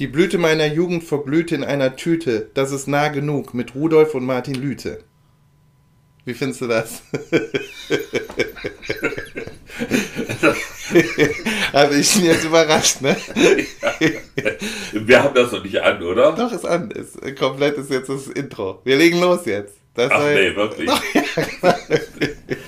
Die Blüte meiner Jugend verblühte in einer Tüte. Das ist nah genug mit Rudolf und Martin Lüte. Wie findest du das? Aber ich bin jetzt überrascht, ne? Wir haben das noch nicht an, oder? Doch, ist an. Ist, komplett ist jetzt das Intro. Wir legen los jetzt. Das Ach nee, wirklich.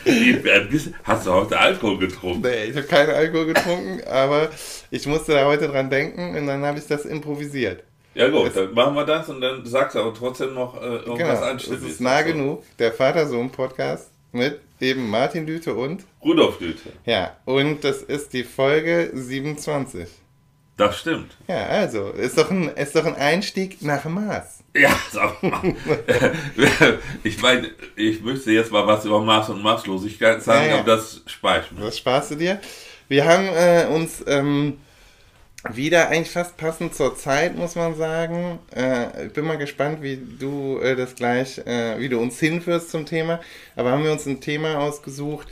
Ja, Hast du heute Alkohol getrunken? nee, ich habe keinen Alkohol getrunken, aber ich musste da heute dran denken und dann habe ich das improvisiert. Ja gut, dann machen wir das und dann sagst du aber trotzdem noch äh, irgendwas Genau, es Anständiges. ist nah dazu. genug. Der Vater-Sohn-Podcast mit eben Martin Lüte und Rudolf Lüte. Ja, und das ist die Folge 27. Das stimmt. Ja, also, ist doch ein, ist doch ein Einstieg nach Maß. Ja, sag mal. ich meine, ich müsste jetzt mal was über Maß und Maßlosigkeit sagen, Ja, ja. aber das spare ich mir. Was sparst du dir? Wir haben äh, uns ähm, wieder eigentlich fast passend zur Zeit, muss man sagen. Äh, ich bin mal gespannt, wie du äh, das gleich, äh, wie du uns hinführst zum Thema. Aber haben wir uns ein Thema ausgesucht,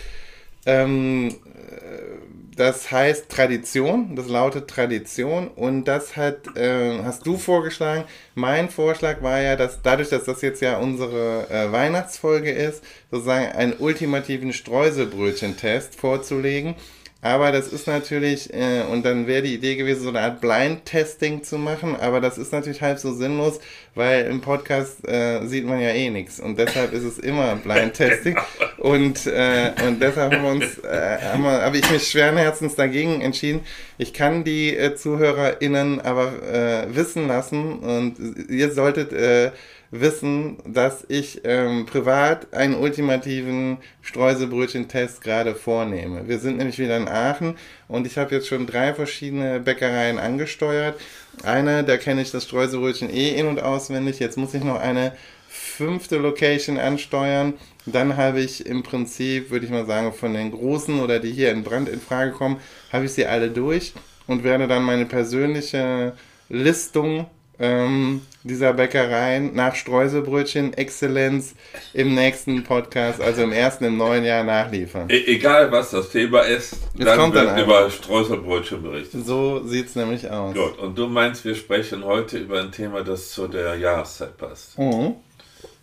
ähm, äh, das heißt Tradition, das lautet Tradition und das hat, äh, hast du vorgeschlagen. Mein Vorschlag war ja, dass dadurch, dass das jetzt ja unsere äh, Weihnachtsfolge ist, sozusagen einen ultimativen Streuselbrötchen-Test vorzulegen. Aber das ist natürlich, äh, und dann wäre die Idee gewesen, so eine Art Blind-Testing zu machen, aber das ist natürlich halb so sinnlos, weil im Podcast äh, sieht man ja eh nichts und deshalb ist es immer Blind-Testing. Und, äh, und deshalb haben wir uns, äh, haben wir, habe ich mich schweren Herzens dagegen entschieden. Ich kann die äh, ZuhörerInnen aber äh, wissen lassen und ihr solltet äh, wissen, dass ich ähm, privat einen ultimativen Streuselbrötchen-Test gerade vornehme. Wir sind nämlich wieder in Aachen und ich habe jetzt schon drei verschiedene Bäckereien angesteuert. Eine, da kenne ich das Streuselbrötchen eh in- und auswendig. Jetzt muss ich noch eine fünfte Location ansteuern. Dann habe ich im Prinzip, würde ich mal sagen, von den großen oder die hier in Brand in Frage kommen, habe ich sie alle durch und werde dann meine persönliche Listung ähm, dieser Bäckereien nach Streuselbrötchen Exzellenz im nächsten Podcast, also im ersten, im neuen Jahr nachliefern. E egal was das Thema ist, Es dann kommt wird dann über Streuselbrötchen berichtet. So sieht's nämlich aus. Gut, und du meinst, wir sprechen heute über ein Thema, das zu der Jahreszeit passt. Mhm.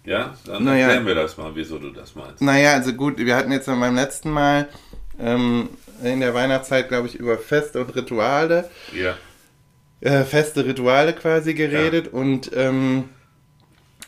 Ja? Dann Naja. erklären wir das mal, wieso du das meinst. Naja, also gut, wir hatten jetzt beim letzten Mal ähm, in der Weihnachtszeit, glaube ich, über Feste und Rituale, Ja. Äh, feste Rituale quasi geredet und ähm,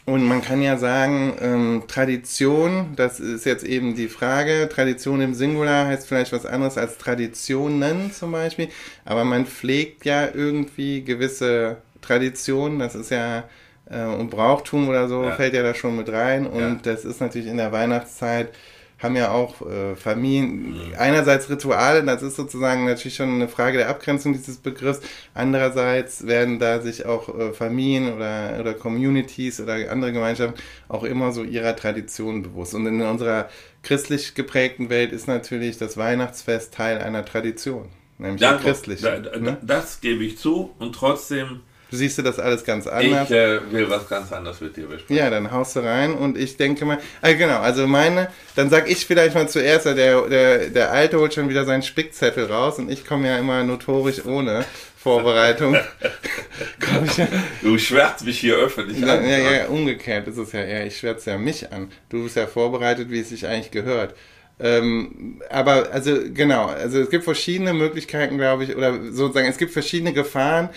und man kann ja sagen, ähm, Tradition, das ist jetzt eben die Frage. Tradition im Singular heißt vielleicht was anderes als Traditionen zum Beispiel, aber man pflegt ja irgendwie gewisse Traditionen, das ist ja äh, und Brauchtum oder so Ja. fällt ja da schon mit rein und Ja. das ist natürlich in der Weihnachtszeit haben ja auch äh, Familien, einerseits Rituale, das ist sozusagen natürlich schon eine Frage der Abgrenzung dieses Begriffs, andererseits werden da sich auch äh, Familien oder, oder Communities oder andere Gemeinschaften auch immer so ihrer Tradition bewusst. Und in unserer christlich geprägten Welt ist natürlich das Weihnachtsfest Teil einer Tradition, nämlich Ja, der christlichen. da, da, ne? Das gebe ich zu und trotzdem, Du siehst du das alles ganz anders. ich äh, will was ganz anderes mit dir besprechen. Ja, dann haust du rein und ich denke mal, ah, genau, also meine, dann sag ich vielleicht mal zuerst, der, der, der Alte holt schon wieder seinen Spickzettel raus und ich komme ja immer notorisch ohne Vorbereitung. Komm ich ja, Du schwärzt mich hier öffentlich ja, an. ja, ja, umgekehrt ist es ja eher, ich schwärze ja mich an. Du bist ja vorbereitet, wie es sich eigentlich gehört. Ähm, aber also genau, also es gibt verschiedene Möglichkeiten, glaube ich, oder sozusagen, es gibt verschiedene Gefahren,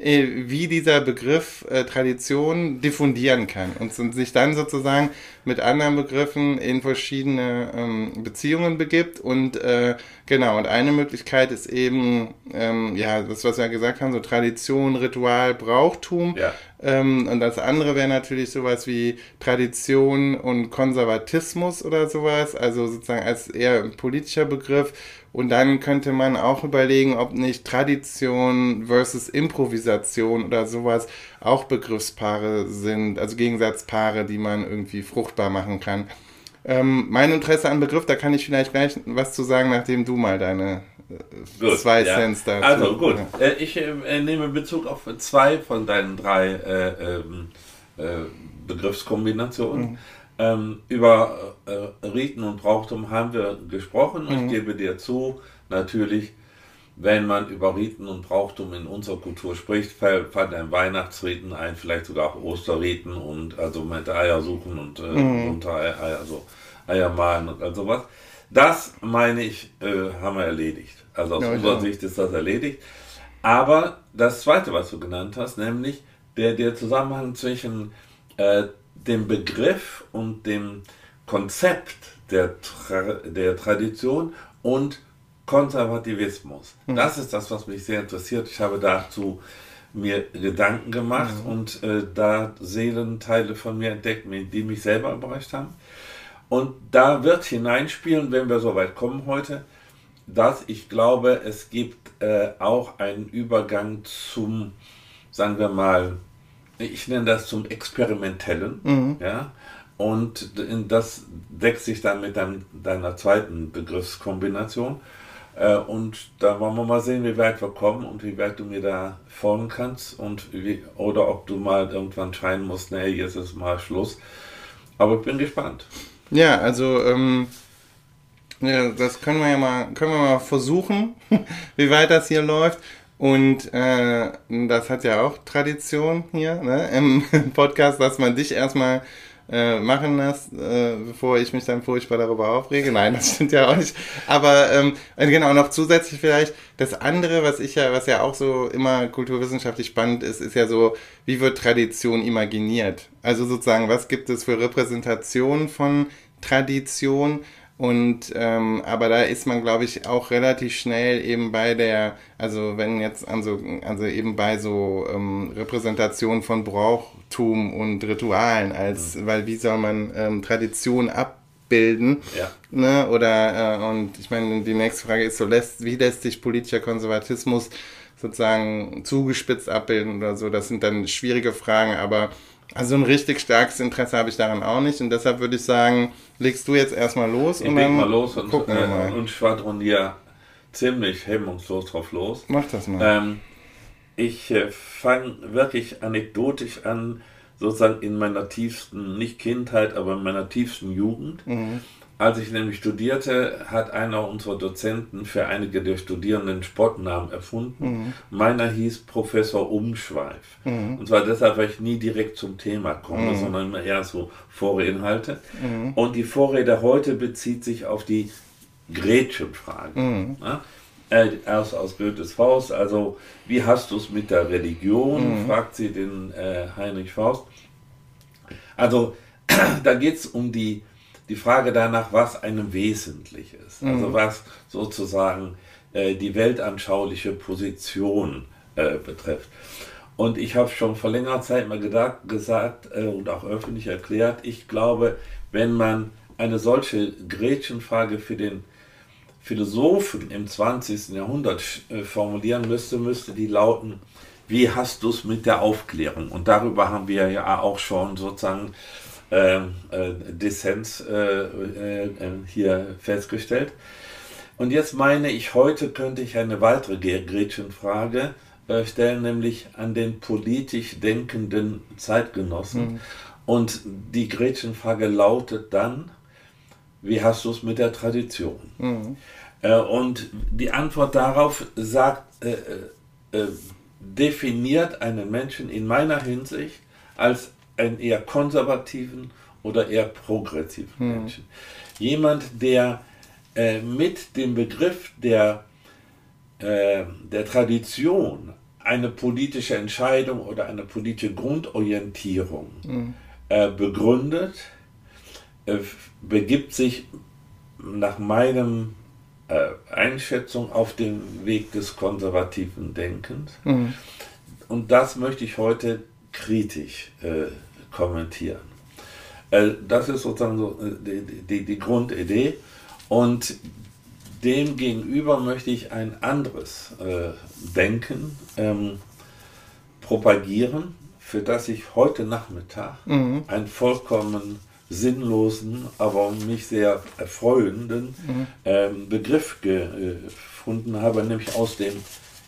wie dieser Begriff äh, Tradition diffundieren kann und so- sich dann sozusagen mit anderen Begriffen in verschiedene ähm, Beziehungen begibt. Und äh, genau, und eine Möglichkeit ist eben, ähm, ja, das, was wir gesagt haben, so Tradition, Ritual, Brauchtum. Ja. Ähm, und das andere wäre natürlich sowas wie Tradition und Konservatismus oder sowas, also sozusagen als eher politischer Begriff. Und dann könnte man auch überlegen, ob nicht Tradition versus Improvisation oder sowas auch Begriffspaare sind, also Gegensatzpaare, die man irgendwie fruchtbar machen kann. Ähm, mein Interesse an Begriff, da kann ich vielleicht gleich was zu sagen, nachdem du mal deine äh, Gut, zwei ja. Cents dazu. Also gut, Ja. äh, ich äh, nehme Bezug auf zwei von deinen drei äh, ähm, äh, Begriffskombinationen. Mhm. Ähm, über äh, Riten und Brauchtum haben wir gesprochen Mhm. ich gebe dir zu, natürlich wenn man über Riten und Brauchtum in unserer Kultur spricht, fällt ein Weihnachtsriten ein, vielleicht sogar auch Osterriten und also mit Eier suchen und, äh, mhm. und Eier, also Eier malen und all sowas. Das meine ich, äh, haben wir erledigt. Also aus ja, unserer Sicht ist das erledigt. Aber das Zweite, was du genannt hast, nämlich der, der Zusammenhang zwischen äh, dem Begriff und dem Konzept der, Tra der Tradition und Konservativismus. Mhm. Das ist das, was mich sehr interessiert. Ich habe dazu mir Gedanken gemacht mhm. und äh, da Seelenteile von mir entdeckt, die mich selber überrascht haben. Und da wird hineinspielen, wenn wir soweit kommen heute, dass ich glaube, es gibt äh, auch einen Übergang zum, sagen wir mal, ich nenne das zum Experimentellen, mhm. ja, und das deckt sich dann mit dein, deiner zweiten Begriffskombination. Äh, und da wollen wir mal sehen, wie weit wir kommen und wie weit du mir da folgen kannst und wie, oder ob du mal irgendwann scheinen musst, nee, jetzt ist mal Schluss. Aber ich bin gespannt. Ja, also ähm, ja, das können wir ja mal, können wir mal versuchen, wie weit das hier läuft. Und äh, das hat ja auch Tradition hier ne, im Podcast, dass man dich erstmal äh, machen lässt, äh, bevor ich mich dann furchtbar darüber aufrege. Nein, das stimmt ja auch nicht. Aber ähm, genau, noch zusätzlich vielleicht das andere, was ich ja, was ja auch so immer kulturwissenschaftlich spannend ist, ist ja so, wie wird Tradition imaginiert? Also sozusagen, was gibt es für Repräsentationen von Tradition? Und ähm, aber da ist man, glaube ich, auch relativ schnell eben bei der, also wenn jetzt an so, also eben bei so ähm, Repräsentation von Brauchtum und Ritualen, als mhm. weil wie soll man ähm, Tradition abbilden? Ja. Ne? Oder äh, und ich meine, die nächste Frage ist so, lässt, wie lässt sich politischer Konservatismus sozusagen zugespitzt abbilden oder so? Das sind dann schwierige Fragen, aber also ein richtig starkes Interesse habe ich daran auch nicht und deshalb würde ich sagen, legst du jetzt erstmal los ich und dann mal los und, gucken wir äh, mal. und schwadroniere ziemlich hemmungslos drauf los. Mach das mal. Ähm, ich äh, fange wirklich anekdotisch an, sozusagen in meiner tiefsten, nicht Kindheit, aber in meiner tiefsten Jugend. Mhm. Als ich nämlich studierte, hat einer unserer Dozenten für einige der Studierenden Spottnamen erfunden. Mhm. Meiner hieß Professor Umschweif. Mhm. Und zwar deshalb, weil ich nie direkt zum Thema komme, mhm. sondern eher so Vorreinhalte. Mhm. Und die Vorrede heute bezieht sich auf die Gretchenfrage. Mhm. Äh, aus, aus Goethes Faust, also wie hast du es mit der Religion, mhm. fragt sie den äh, Heinrich Faust. Also da geht es um die die Frage danach, was einem wesentlich ist. Also mhm. Also was sozusagen äh, die weltanschauliche Position äh, betrifft. Und ich habe schon vor längerer Zeit mal gedacht, gesagt äh, und auch öffentlich erklärt, ich glaube, wenn man eine solche Gretchenfrage für den Philosophen im 20. Jahrhundert äh, formulieren müsste, müsste die lauten, wie hast du es mit der Aufklärung? Und darüber haben wir ja auch schon sozusagen ähm, äh, Dissens äh, äh, äh, hier festgestellt. Und jetzt meine ich, heute könnte ich eine weitere Gretchenfrage äh, stellen, nämlich an den politisch denkenden Zeitgenossen. Mhm. Und die Gretchenfrage lautet dann, wie hast du es mit der Tradition? Mhm. Äh, und die Antwort darauf sagt, definiert einen Menschen in meiner Hinsicht als einen eher konservativen oder eher progressiven hm. Menschen. Jemand, der äh, mit dem Begriff der, äh, der Tradition eine politische Entscheidung oder eine politische Grundorientierung hm. äh, begründet, äh, begibt sich nach meinem äh, Einschätzung auf den Weg des konservativen Denkens. Mhm. Und das möchte ich heute kritisch äh, kommentieren. Äh, das ist sozusagen so äh, die, die, die Grundidee. Und dem gegenüber möchte ich ein anderes äh, Denken ähm, propagieren, für das ich heute Nachmittag mhm. einen vollkommen sinnlosen, aber mich sehr erfreuenden mhm. ähm, Begriff gefunden habe, nämlich aus dem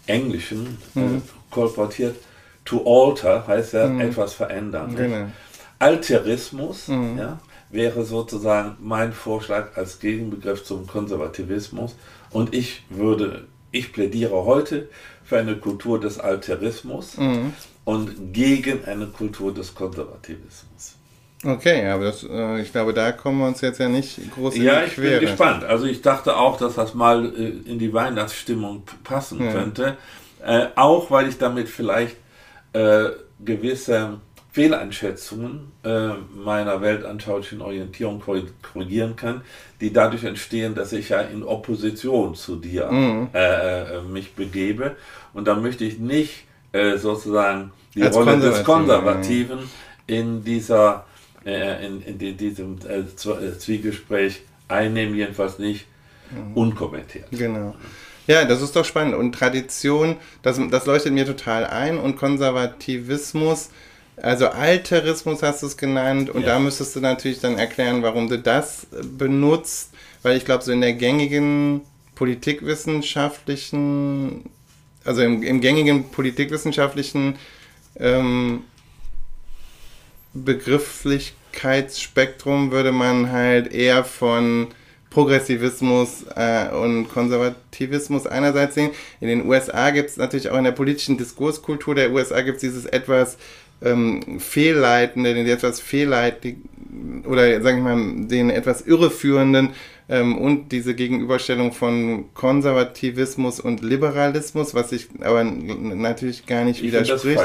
Englischen äh, mhm. kolportiert to alter heißt ja mhm. etwas verändern. Genau. Alterismus mhm. ja, wäre sozusagen mein Vorschlag als Gegenbegriff zum Konservativismus. Und ich würde ich plädiere heute für eine Kultur des Alterismus mhm. und gegen eine Kultur des Konservativismus. Okay, aber das, äh, ich glaube, da kommen wir uns jetzt ja nicht groß in Ja, ich bin gespannt. Also ich dachte auch, dass das mal äh, in die Weihnachtsstimmung passen ja. könnte. Äh, auch weil ich damit vielleicht äh, gewisse Fehleinschätzungen äh, meiner weltanschaulichen Orientierung korrigieren kann, die dadurch entstehen, dass ich ja in Opposition zu dir mhm. Äh, äh, mich begebe. Und da möchte ich nicht äh, sozusagen die Als Rolle des Konservativen in dieser äh, in, in, diesem äh, Zwiegespräch einnehmen, jedenfalls nicht mhm. unkommentiert. Genau. Ja, das ist doch spannend. Und Tradition, das, das leuchtet mir total ein. Und Konservativismus, also Alterismus hast du es genannt. Und ja. da müsstest du natürlich dann erklären, warum du das benutzt. Weil ich glaube, so in der gängigen politikwissenschaftlichen, also im, im gängigen politikwissenschaftlichen ähm, Begrifflichkeitsspektrum würde man halt eher von Progressivismus äh, und Konservativismus einerseits sehen. In den USA gibt es natürlich auch in der politischen Diskurskultur der USA gibt es dieses etwas ähm, fehlleitende, den etwas fehlleitigen oder sagen wir mal den etwas irreführenden ähm, und diese Gegenüberstellung von Konservativismus und Liberalismus, was sich aber natürlich gar nicht ich widerspricht,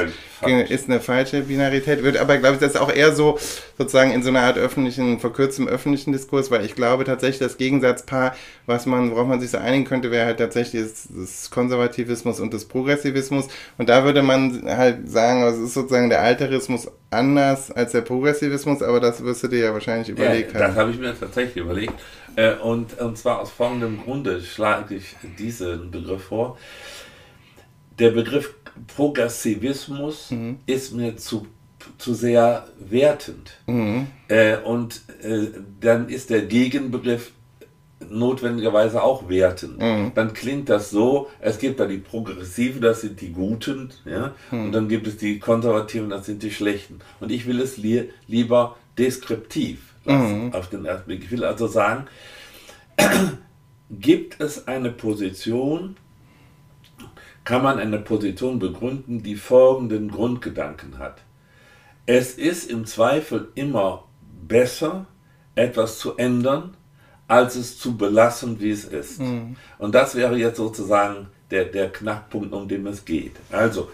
ist eine falsche Binarität. Wird aber, glaube ich, das ist auch eher so sozusagen in so einer Art öffentlichen, verkürztem öffentlichen Diskurs, weil ich glaube tatsächlich das Gegensatzpaar, was man, worauf man sich so einigen könnte, wäre halt tatsächlich das, das Konservativismus und das Progressivismus. Und da würde man halt sagen, es ist sozusagen der Alterismus anders als der Progressivismus, aber das wirst du dir ja wahrscheinlich überlegt ja, haben. Das habe ich mir tatsächlich überlegt. Äh, und, und zwar aus folgendem Grunde schlage ich diesen Begriff vor. Der Begriff Progressivismus mhm. ist mir zu, zu sehr wertend. Mhm. Äh, und äh, dann ist der Gegenbegriff notwendigerweise auch wertend. Mhm. Dann klingt das so, es gibt da die Progressiven, das sind die Guten, ja, mhm. und dann gibt es die Konservativen, das sind die Schlechten. Und ich will es li lieber deskriptiv mhm. auf den ersten Blick. Ich will also sagen, gibt es eine Position, kann man eine Position begründen, die folgenden Grundgedanken hat. Es ist im Zweifel immer besser, etwas zu ändern, als es zu belassen, wie es ist. Mhm. Und das wäre jetzt sozusagen der, der Knackpunkt, um den es geht. Also,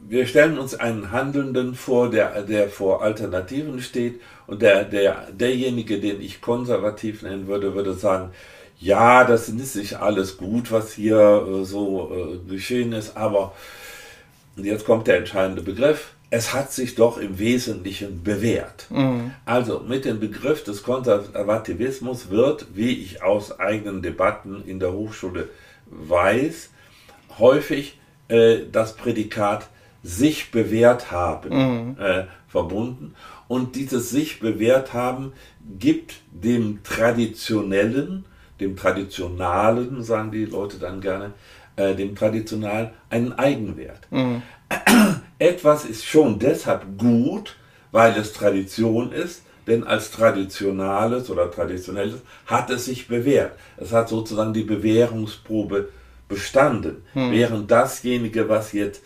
wir stellen uns einen Handelnden vor, der, der vor Alternativen steht und der, der, derjenige, den ich konservativ nennen würde, würde sagen, ja, das ist nicht alles gut, was hier äh, so äh, geschehen ist, aber und jetzt kommt der entscheidende Begriff, es hat sich doch im Wesentlichen bewährt. Mhm. Also mit dem Begriff des Konservativismus wird, wie ich aus eigenen Debatten in der Hochschule weiß, häufig äh, das Prädikat sich bewährt haben, mhm. äh, verbunden. Und dieses sich bewährt haben gibt dem Traditionellen, dem Traditionalen, sagen die Leute dann gerne, äh, dem Traditionalen einen Eigenwert. Mhm. Etwas ist schon deshalb gut, weil es Tradition ist, denn als Traditionales oder Traditionelles hat es sich bewährt. Es hat sozusagen die Bewährungsprobe bestanden. Mhm. Während dasjenige, was jetzt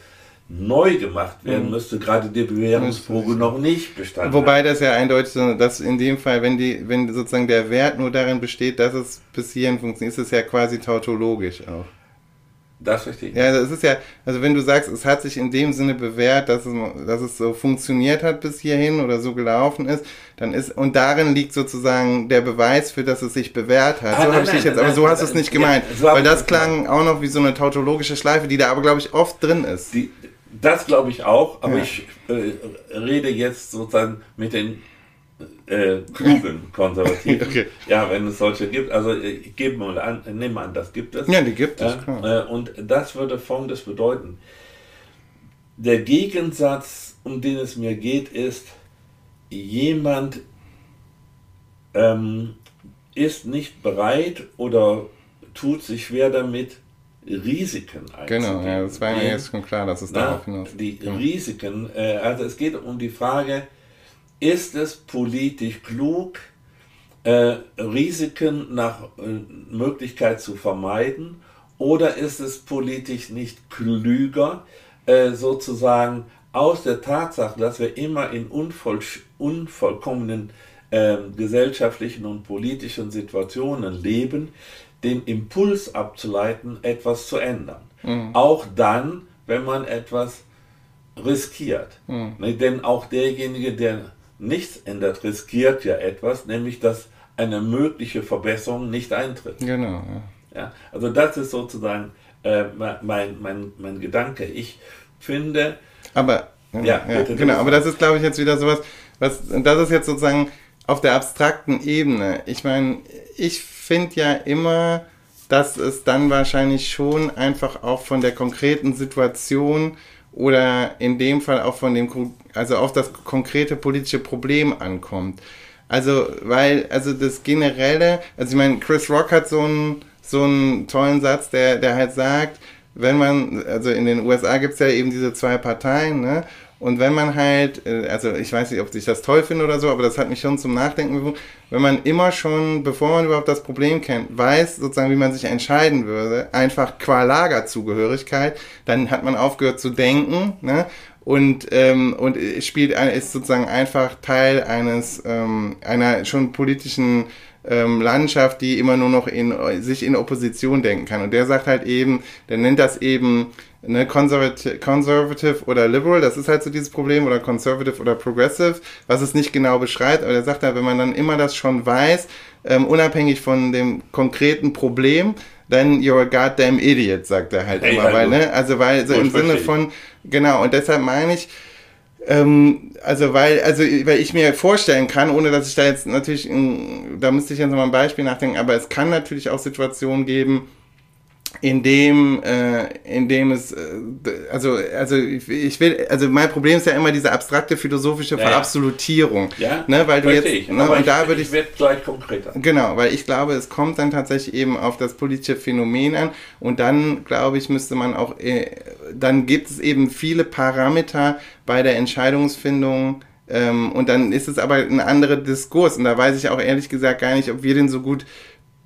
neu gemacht werden mhm. müsste, gerade die Bewährungsprobe noch nicht bestanden Wobei das ja eindeutig, dass in dem Fall, wenn die, wenn sozusagen der Wert nur darin besteht, dass es bis hierhin funktioniert, ist es ja quasi tautologisch auch. Das verstehe ich. Ja, das ist ja, also wenn du sagst, es hat sich in dem Sinne bewährt, dass es, dass es so funktioniert hat bis hierhin oder so gelaufen ist, dann ist, und darin liegt sozusagen der Beweis für, dass es sich bewährt hat. Ah, so habe ich dich jetzt, nein, aber so hast du es nicht gemeint. Ja, so weil das klang auch noch wie so eine tautologische Schleife, die da aber, glaube ich, oft drin ist. Die, das glaube ich auch, aber ja. ich äh, rede jetzt sozusagen mit den äh, klugen Konservativen. okay. Ja, wenn es solche gibt. Also ich gebe mal an, nehme an, das gibt es. Ja, die gibt es. Äh, und das würde folgendes bedeuten. Der Gegensatz, um den es mir geht, ist, jemand ähm, ist nicht bereit oder tut sich schwer damit, Risiken einzugehen. Genau, ja, das war mir jetzt schon klar, dass es darauf hinaus Die ja. Risiken, äh, also es geht um die Frage, ist es politisch klug, äh, Risiken nach äh, Möglichkeit zu vermeiden Oder ist es politisch nicht klüger, äh, sozusagen aus der Tatsache, dass wir immer in unvoll, unvollkommenen äh, gesellschaftlichen und politischen Situationen leben, den Impuls abzuleiten, etwas zu ändern. Mhm. Auch dann, wenn man etwas riskiert. Mhm. Denn auch derjenige, der nichts ändert, riskiert ja etwas, nämlich dass eine mögliche Verbesserung nicht eintritt. Genau. Ja. Ja, also das ist sozusagen äh, mein, mein, mein Gedanke. Ich finde. Aber ja, ja genau, aber das ist, glaube ich, jetzt wieder sowas, was, das ist jetzt sozusagen auf der abstrakten Ebene. Ich meine, ich finde ja immer, dass es dann wahrscheinlich schon einfach auch von der konkreten Situation oder in dem Fall auch von dem, also auf das konkrete politische Problem ankommt. Also, weil, also das generelle, also ich meine, Chris Rock hat so einen, so einen tollen Satz, der, der halt sagt, wenn man, also in den USA gibt es ja eben diese zwei Parteien, ne? Und wenn man halt, äh, also ich weiß nicht, ob ich das toll finde oder so, aber das hat mich schon zum Nachdenken bewogen, wenn man immer schon, bevor man überhaupt das Problem kennt, weiß sozusagen, wie man sich entscheiden würde, einfach qua Lagerzugehörigkeit, dann hat man aufgehört zu denken, ne? Und, ähm, und spielt ist sozusagen einfach Teil eines ähm, einer schon politischen ähm, Landschaft, die immer nur noch in sich in Opposition denken kann. Und der sagt halt eben, der nennt das eben ne, conservative, conservative oder liberal, das ist halt so dieses Problem, oder conservative oder progressive, was es nicht genau beschreibt, aber der sagt halt, wenn man dann immer das schon weiß, ähm, unabhängig von dem konkreten Problem, then you're a goddamn idiot, sagt er halt hey, immer, weil, ne, also weil so im Sinne von, genau, und deshalb meine ich, ähm, also weil, also weil ich mir vorstellen kann, ohne dass ich da jetzt natürlich, da müsste ich jetzt noch mal ein Beispiel nachdenken, aber es kann natürlich auch Situationen geben, in dem, äh, in dem es, äh, also, also ich will, also mein Problem ist ja immer diese abstrakte philosophische Verabsolutierung. Ja, ne, weil du jetzt, ich. Ne, und ich, da würde ich, ich werde gleich konkreter. Genau, weil ich glaube, es kommt dann tatsächlich eben auf das politische Phänomen an und dann, glaube ich, müsste man auch, äh, dann gibt es eben viele Parameter bei der Entscheidungsfindung, ähm, und dann ist es aber ein anderer Diskurs und da weiß ich auch ehrlich gesagt gar nicht, ob wir den so gut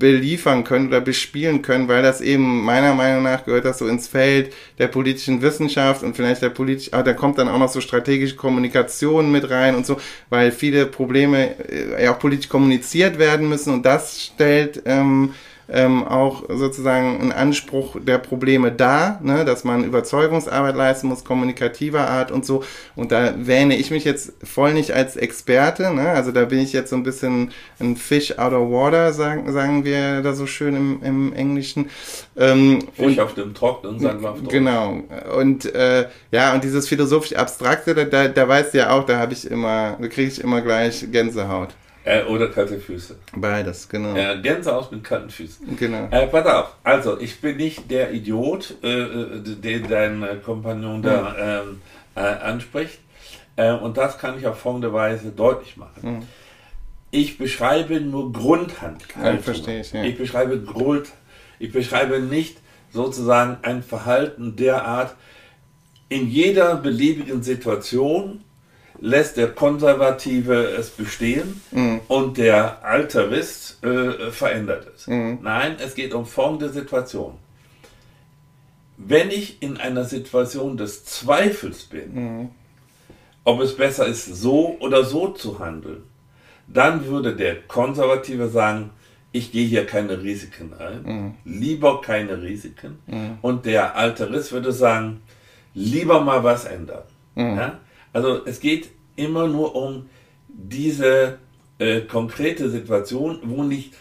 beliefern können oder bespielen können, weil das eben meiner Meinung nach gehört das so ins Feld der politischen Wissenschaft und vielleicht der politisch, ah, da kommt dann auch noch so strategische Kommunikation mit rein und so, weil viele Probleme äh, ja auch politisch kommuniziert werden müssen und das stellt ähm, ähm, auch sozusagen ein Anspruch der Probleme dar, ne, dass man Überzeugungsarbeit leisten muss, kommunikativer Art und so. Und da wähne ich mich jetzt voll nicht als Experte, ne? also da bin ich jetzt so ein bisschen ein Fish out of water, sagen, sagen wir da so schön im, im Englischen. Ähm, Fisch und, auf dem Trocknen, sagen wir auf Trocknen. Genau. Und äh, ja, und dieses philosophisch Abstrakte, da, da weißt du ja auch, da habe ich immer, da kriege ich immer gleich Gänsehaut. Äh, oder kalte Füße. Beides, genau. Ja, Gänsehaus mit kalten Füßen. Genau. Äh, pass auf, also ich bin nicht der Idiot, äh, äh den dein äh, Kompagnon da ähm, äh, anspricht. Äh, und das kann ich auf folgende Weise deutlich machen. Mhm. Ich beschreibe nur Grundhandlungen. Ja, verstehe ich, ja. Ich beschreibe Grund, ich beschreibe nicht sozusagen ein Verhalten derart in jeder beliebigen Situation lässt der Konservative es bestehen mhm. und der Alterist äh, verändert es. Mhm. Nein, es geht um folgende Situation. Wenn ich in einer Situation des Zweifels bin, mhm. ob es besser ist, so oder so zu handeln, dann würde der Konservative sagen, ich gehe hier keine Risiken ein, mhm. lieber keine Risiken. Mhm. Und der Alterist würde sagen, lieber mal was ändern. Mhm. Ja? Also es geht immer nur um diese äh, konkrete Situation, wo nicht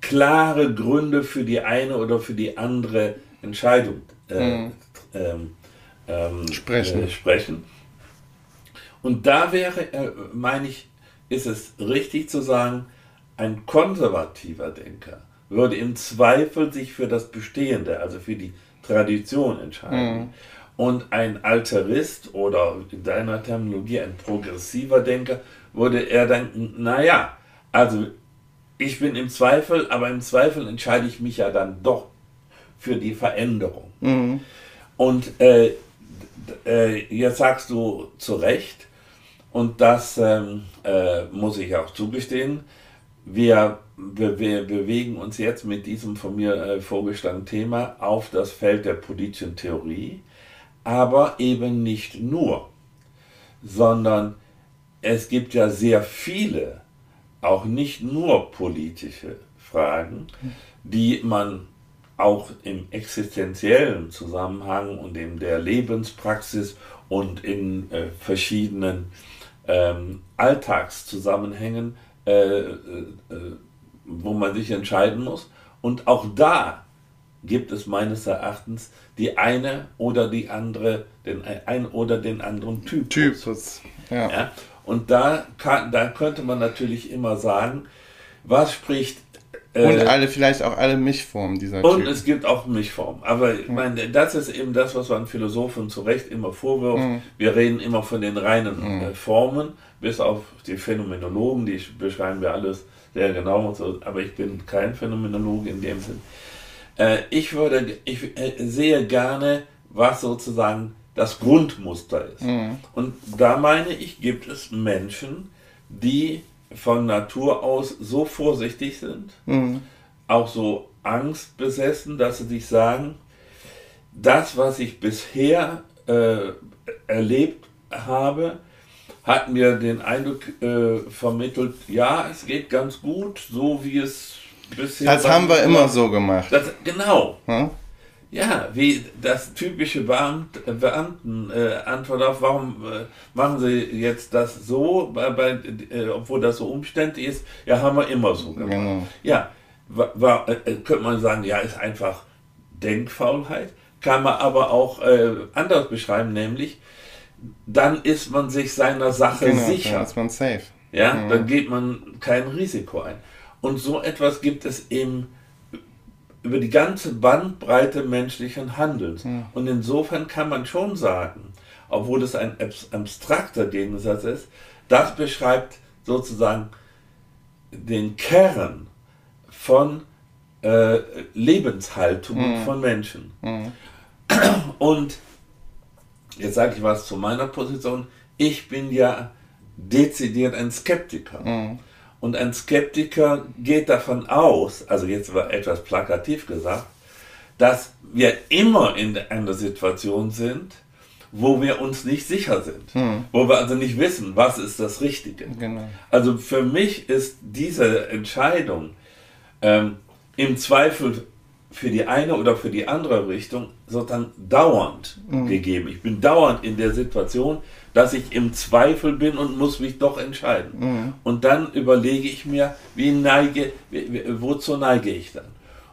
klare Gründe für die eine oder für die andere Entscheidung äh, mhm. ähm, ähm, sprechen. Äh, sprechen. Und da wäre, äh, meine ich, ist es richtig zu sagen, ein konservativer Denker würde im Zweifel sich für das Bestehende, also für die Tradition entscheiden. Mhm. Und ein Alterist oder in deiner Terminologie ein progressiver Denker würde er denken, naja, also ich bin im Zweifel, aber im Zweifel entscheide ich mich ja dann doch für die Veränderung. Mhm. Und äh, äh, jetzt sagst du zu Recht, und das ähm, äh, muss ich auch zugestehen, wir wir, wir bewegen uns jetzt mit diesem von mir äh, vorgestellten Thema auf das Feld der politischen Theorie, aber eben nicht nur, sondern es gibt ja sehr viele, auch nicht nur politische Fragen, die man auch im existenziellen Zusammenhang und in der Lebenspraxis und in äh, verschiedenen ähm, Alltagszusammenhängen, äh, äh, äh wo man sich entscheiden muss. Und auch da gibt es meines Erachtens die eine oder die andere, den ein oder den anderen Typus. Typus ja. ja. Und da, kann, da könnte man natürlich immer sagen, was spricht und äh, alle, vielleicht auch alle Mischformen dieser Und Typen. es gibt auch Mischformen. Aber ich meine, das ist eben das, was man Philosophen zu Recht immer vorwirft. Mhm. Wir reden immer von den reinen mhm. äh, Formen, bis auf die Phänomenologen, die beschreiben wir alles sehr genau. So, aber ich bin kein Phänomenologe in dem Sinn. Äh, ich würde, ich äh, sehe gerne, was sozusagen das Grundmuster ist. Mhm. Und da meine ich, gibt es Menschen, die von Natur aus so vorsichtig sind, mhm. auch so angstbesessen, dass sie sich sagen, das, was ich bisher äh, erlebt habe, hat mir den Eindruck äh, vermittelt, ja, es geht ganz gut, so wie es Das haben wir immer so gemacht. Das, genau. Hm? Ja, wie das typische Beamt, Beamtenantwort äh, auf, warum äh, machen Sie jetzt das so, bei, bei, äh, obwohl das so umständlich ist? Ja, haben wir immer so gemacht. Genau. Ja, war, war, äh, äh, könnte man sagen, ja, ist einfach Denkfaulheit. Kann man aber auch äh, anders beschreiben, nämlich, dann ist man sich seiner Sache genau, sicher. Dann ist man safe. Ja, mhm. dann geht man kein Risiko ein. Und so etwas gibt es eben über die ganze Bandbreite menschlichen Handelns. Mhm. Und insofern kann man schon sagen, obwohl es ein abstrakter Gegensatz ist, das beschreibt sozusagen den Kern von äh, Lebenshaltung mhm. von Menschen. Mhm. Und jetzt sage ich was zu meiner Position. Ich bin ja dezidiert ein Skeptiker. Mhm. Und ein Skeptiker geht davon aus, also jetzt war etwas plakativ gesagt, dass wir immer in einer Situation sind, wo wir uns nicht sicher sind, hm. wo wir also nicht wissen, was ist das Richtige. Genau. Also für mich ist diese Entscheidung ähm, im Zweifel für die eine oder für die andere Richtung sozusagen dauernd mhm. gegeben. Ich bin dauernd in der Situation, dass ich im Zweifel bin und muss mich doch entscheiden. Mhm. Und dann überlege ich mir, wie neige, wozu neige ich dann?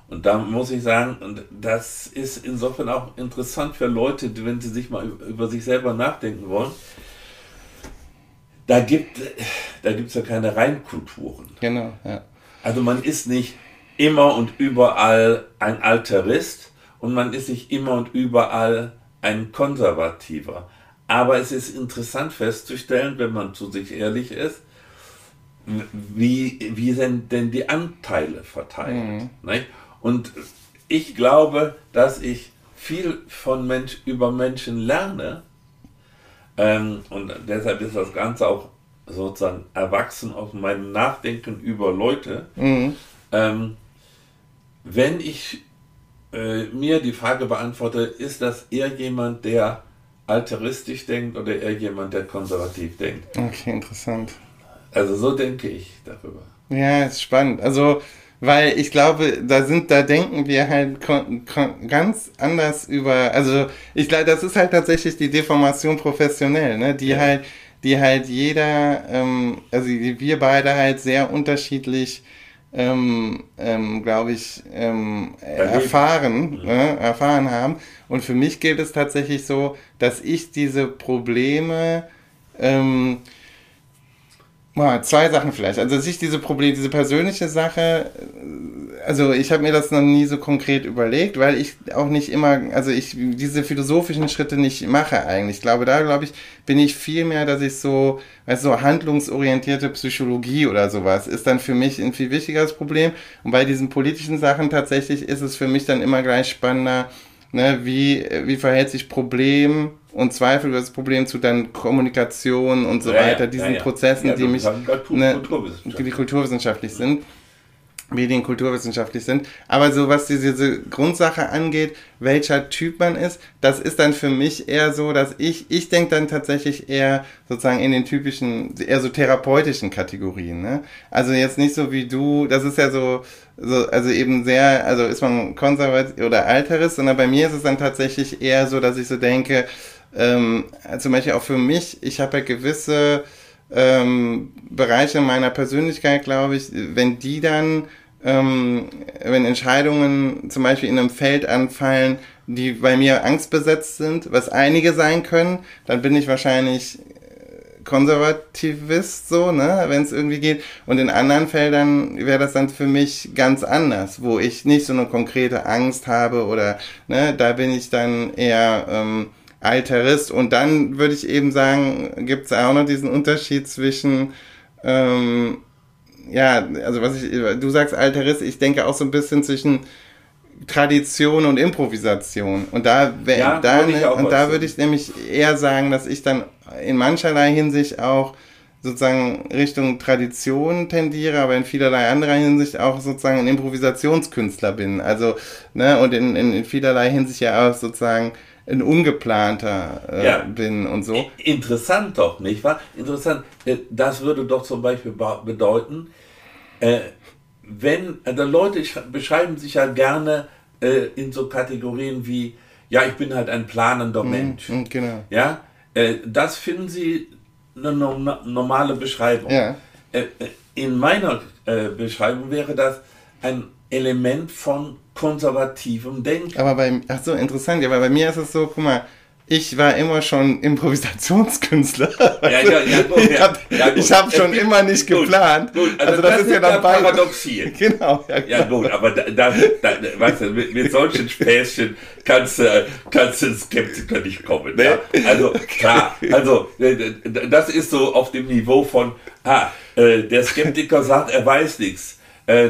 Und da muss ich sagen, und das ist insofern auch interessant für Leute, wenn sie sich mal über sich selber nachdenken wollen. Da gibt da es ja keine Reinkulturen. Genau, ja. Also man ist nicht immer und überall ein Alterist und man ist nicht immer und überall ein Konservativer. Aber es ist interessant festzustellen, wenn man zu sich ehrlich ist, wie, wie sind denn die Anteile verteilt. Mhm. Und ich glaube, dass ich viel von Mensch, über Menschen lerne. Ähm, und deshalb ist das Ganze auch sozusagen erwachsen aus meinem Nachdenken über Leute. Mhm. Ähm, wenn ich äh, mir die Frage beantworte, ist das eher jemand, der alteristisch denkt oder eher jemand, der konservativ denkt? Okay, interessant. Also so denke ich darüber. Ja, ist spannend. Also, weil ich glaube, da sind, da denken wir halt ganz anders über, also ich glaube, das ist halt tatsächlich die Deformation professionell, ne, die ja. halt, die halt jeder, ähm, also wir beide halt sehr unterschiedlich ähm, ähm, glaube ich, ähm, erfahren, mhm. äh, erfahren haben. Und für mich gilt es tatsächlich so, dass ich diese Probleme ähm, Zwei Sachen vielleicht. Also sich diese Problem, diese persönliche Sache, also ich habe mir das noch nie so konkret überlegt, weil ich auch nicht immer, also ich diese philosophischen Schritte nicht mache eigentlich. Ich glaube, da glaube ich, bin ich viel mehr, dass ich so, weißt so handlungsorientierte Psychologie oder sowas ist dann für mich ein viel wichtigeres Problem. Und bei diesen politischen Sachen tatsächlich ist es für mich dann immer gleich spannender, ne, wie, wie verhält sich Problem und Zweifel über das Problem zu dann Kommunikation und so ja, weiter, diesen ja, ja. Prozessen, die mich, ne, die kulturwissenschaftlich sind. medienkulturwissenschaftlich sind. Aber so was diese, diese Grundsache angeht, welcher Typ man ist, das ist dann für mich eher so, dass ich, ich denke dann tatsächlich eher sozusagen in den typischen, eher so therapeutischen Kategorien. Ne? Also jetzt nicht so wie du, das ist ja so, so, also eben sehr, also ist man konservativ oder alterist, sondern bei mir ist es dann tatsächlich eher so, dass ich so denke, ähm, zum Beispiel auch für mich, ich habe ja gewisse ähm, Bereiche meiner Persönlichkeit, glaube ich, wenn die dann, ähm, wenn Entscheidungen zum Beispiel in einem Feld anfallen, die bei mir angstbesetzt sind, was einige sein können, dann bin ich wahrscheinlich Konservativist, so, ne, wenn es irgendwie geht. Und in anderen Feldern wäre das dann für mich ganz anders, wo ich nicht so eine konkrete Angst habe oder, ne, da bin ich dann eher ähm, Alterist. Und dann würde ich eben sagen, gibt es auch noch diesen Unterschied zwischen, ähm, ja, also was ich, du sagst Alterist, ich denke auch so ein bisschen zwischen Tradition und Improvisation. Und da, ja, da, und da würde ich nämlich eher sagen, dass ich dann in mancherlei Hinsicht auch sozusagen Richtung Tradition tendiere, aber in vielerlei anderer Hinsicht auch sozusagen ein Improvisationskünstler bin. Also, ne, und in, in, in vielerlei Hinsicht ja auch sozusagen ein ungeplanter äh, ja. bin und so. Interessant doch, nicht wahr? Interessant. Äh, das würde doch zum Beispiel bedeuten, äh, wenn, also Leute beschreiben sich ja gerne äh, in so Kategorien wie, ja, ich bin halt ein planender mhm, Mensch. Mhm, genau. Ja, äh, das finden sie eine normale Beschreibung. Ja. Äh, in meiner Beschreibung wäre das ein Element von konservativem Denken. Aber bei, ach so, interessant, ja, weil bei mir ist es so, guck mal, ich war immer schon Improvisationskünstler. Ja, ja, ja, gut, ich habe hab schon immer nicht gut, geplant. Gut, also, also das, das, ist ja dann paradox hier. Genau, ja, genau. Ja gut, aber da, da, da weißt du, mit, mit, solchen Späßchen kannst du kannst du Skeptiker nicht kommen. Ne? Also klar, also das ist so auf dem Niveau von, ah, äh, der Skeptiker sagt, er weiß nichts. Äh,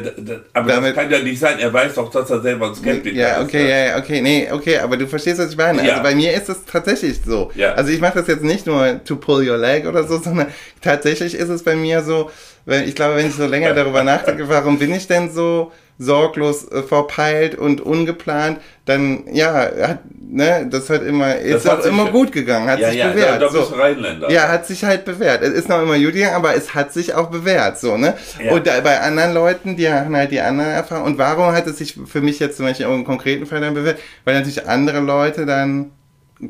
aber Damit, das kann ja nicht sein. Er weiß doch, dass er selber ein Skeptiker ja, okay, ist. Ja, ja, okay, nee, okay, aber du verstehst, was ich meine. Ja. Also bei mir ist es tatsächlich so. Ja. Also ich mache das jetzt nicht nur to pull your leg oder so, sondern tatsächlich ist es bei mir so, wenn, ich glaube, wenn ich so länger darüber nachdenke, warum bin ich denn so sorglos äh, verpeilt und ungeplant, dann ja, hat, ne, das hat immer, ist hat immer gut gegangen, hat ja, sich ja, bewährt. Da so. Rheinländer. Ja, hat sich halt bewährt. Es ist noch immer gut gegangen, aber es hat sich auch bewährt, so, ne? Ja. Und da, bei anderen Leuten, die haben halt die anderen Erfahrungen. Und warum hat es sich für mich jetzt zum Beispiel auch im konkreten Fall dann bewährt? Weil natürlich andere Leute dann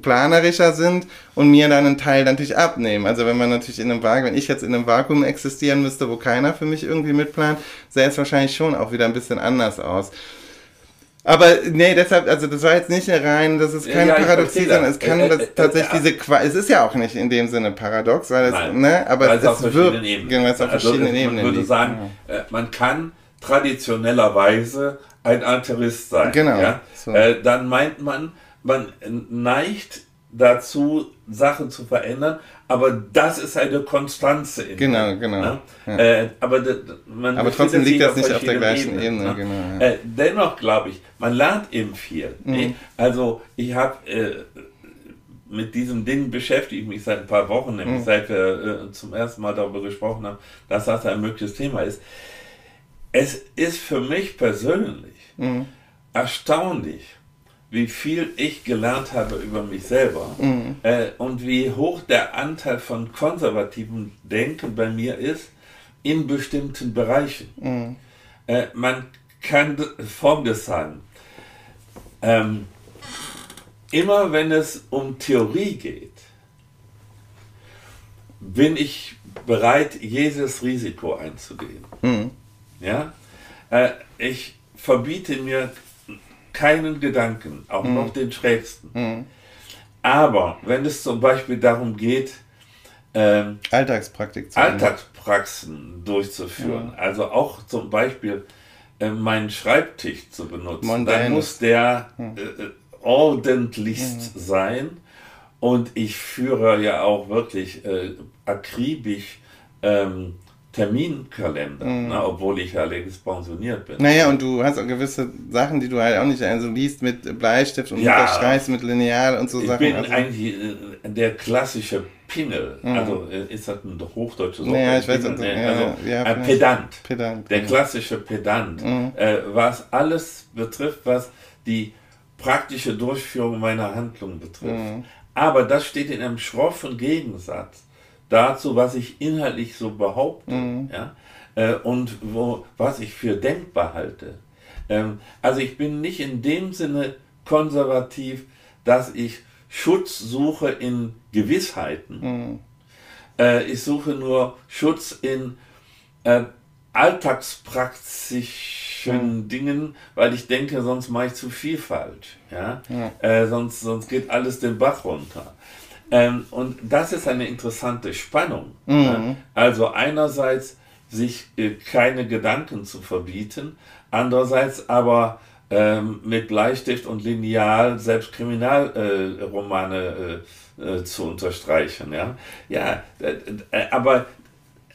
planerischer sind und mir dann einen Teil natürlich abnehmen. Also wenn man natürlich in einem Vakuum, wenn ich jetzt in einem Vakuum existieren müsste, wo keiner für mich irgendwie mitplant, sähe es wahrscheinlich schon auch wieder ein bisschen anders aus. Aber nee, deshalb, also das war jetzt nicht rein, das ist keine ja, Paradoxie, sondern es kann äh, äh, das tatsächlich äh, diese Qua es ist ja auch nicht in dem Sinne paradox, weil es, Nein, ne, aber es, es wirkt, Ebenen. genau, es auf also verschiedenen Ebenen. Man würde sagen, ja. man kann traditionellerweise ein Alterist sein. Genau. Ja? So. Äh, dann meint man, man neigt dazu, Sachen zu verändern, aber das ist eine Konstanze. In genau, mir, genau. Ne? Ja. Äh, aber man aber trotzdem liegt das nicht auf der gleichen Ebene. Ebene ne? genau, ja. äh, dennoch glaube ich, man lernt eben viel. Mhm. Also ich habe äh, mit diesem Ding beschäftige ich mich seit ein paar Wochen, nämlich mhm. seit wir äh, zum ersten Mal darüber gesprochen haben, dass das ein mögliches Thema ist. Es ist für mich persönlich mhm. erstaunlich, wie viel ich gelernt habe über mich selber mhm. äh, und wie hoch der Anteil von konservativem Denken bei mir ist in bestimmten Bereichen. Mhm. Äh, man kann Folgendes sagen. Ähm, immer wenn es um Theorie geht, bin ich bereit, jedes Risiko einzugehen. Mhm. Ja? Äh, ich verbiete mir keinen Gedanken, auch mhm. noch den schrägsten. Mhm. Aber wenn es zum Beispiel darum geht, ähm, Alltagspraktik zu Alltagspraxen durchzuführen, ja. also auch zum Beispiel äh, meinen Schreibtisch zu benutzen, Mondanes. dann muss der hm. äh, äh, ordentlichst mhm. sein. Und ich führe ja auch wirklich äh, akribisch ähm, Terminkalender, mhm. na, obwohl ich ja längst pensioniert bin. Naja, und du hast auch gewisse Sachen, die du halt auch nicht also liest mit Bleistift und ja, unterstreichst mit Lineal und so ich Sachen. Ich bin also. eigentlich äh, der klassische Pingel, mhm. also äh, ist das ein hochdeutsches Wort? Naja, ich weiß nicht. Also, ja, ein Pedant. Pedant. Der klassische Pedant, mhm. äh, was alles betrifft, was die praktische Durchführung meiner Handlung betrifft. Mhm. Aber das steht in einem schroffen Gegensatz dazu, was ich inhaltlich so behaupte mhm. ja, äh, und wo, was ich für denkbar halte. Ähm, also ich bin nicht in dem Sinne konservativ, dass ich Schutz suche in Gewissheiten. Mhm. Äh, ich suche nur Schutz in äh, alltagspraktischen mhm. Dingen, weil ich denke, sonst mache ich zu viel falsch. Ja? ja. Äh, sonst, sonst geht alles den Bach runter. Ähm, und das ist eine interessante Spannung. Mhm. Ne? Also einerseits sich äh, keine Gedanken zu verbieten, andererseits aber ähm, mit Bleistift und Lineal selbst Kriminalromane äh, äh, zu unterstreichen. Ja, ja aber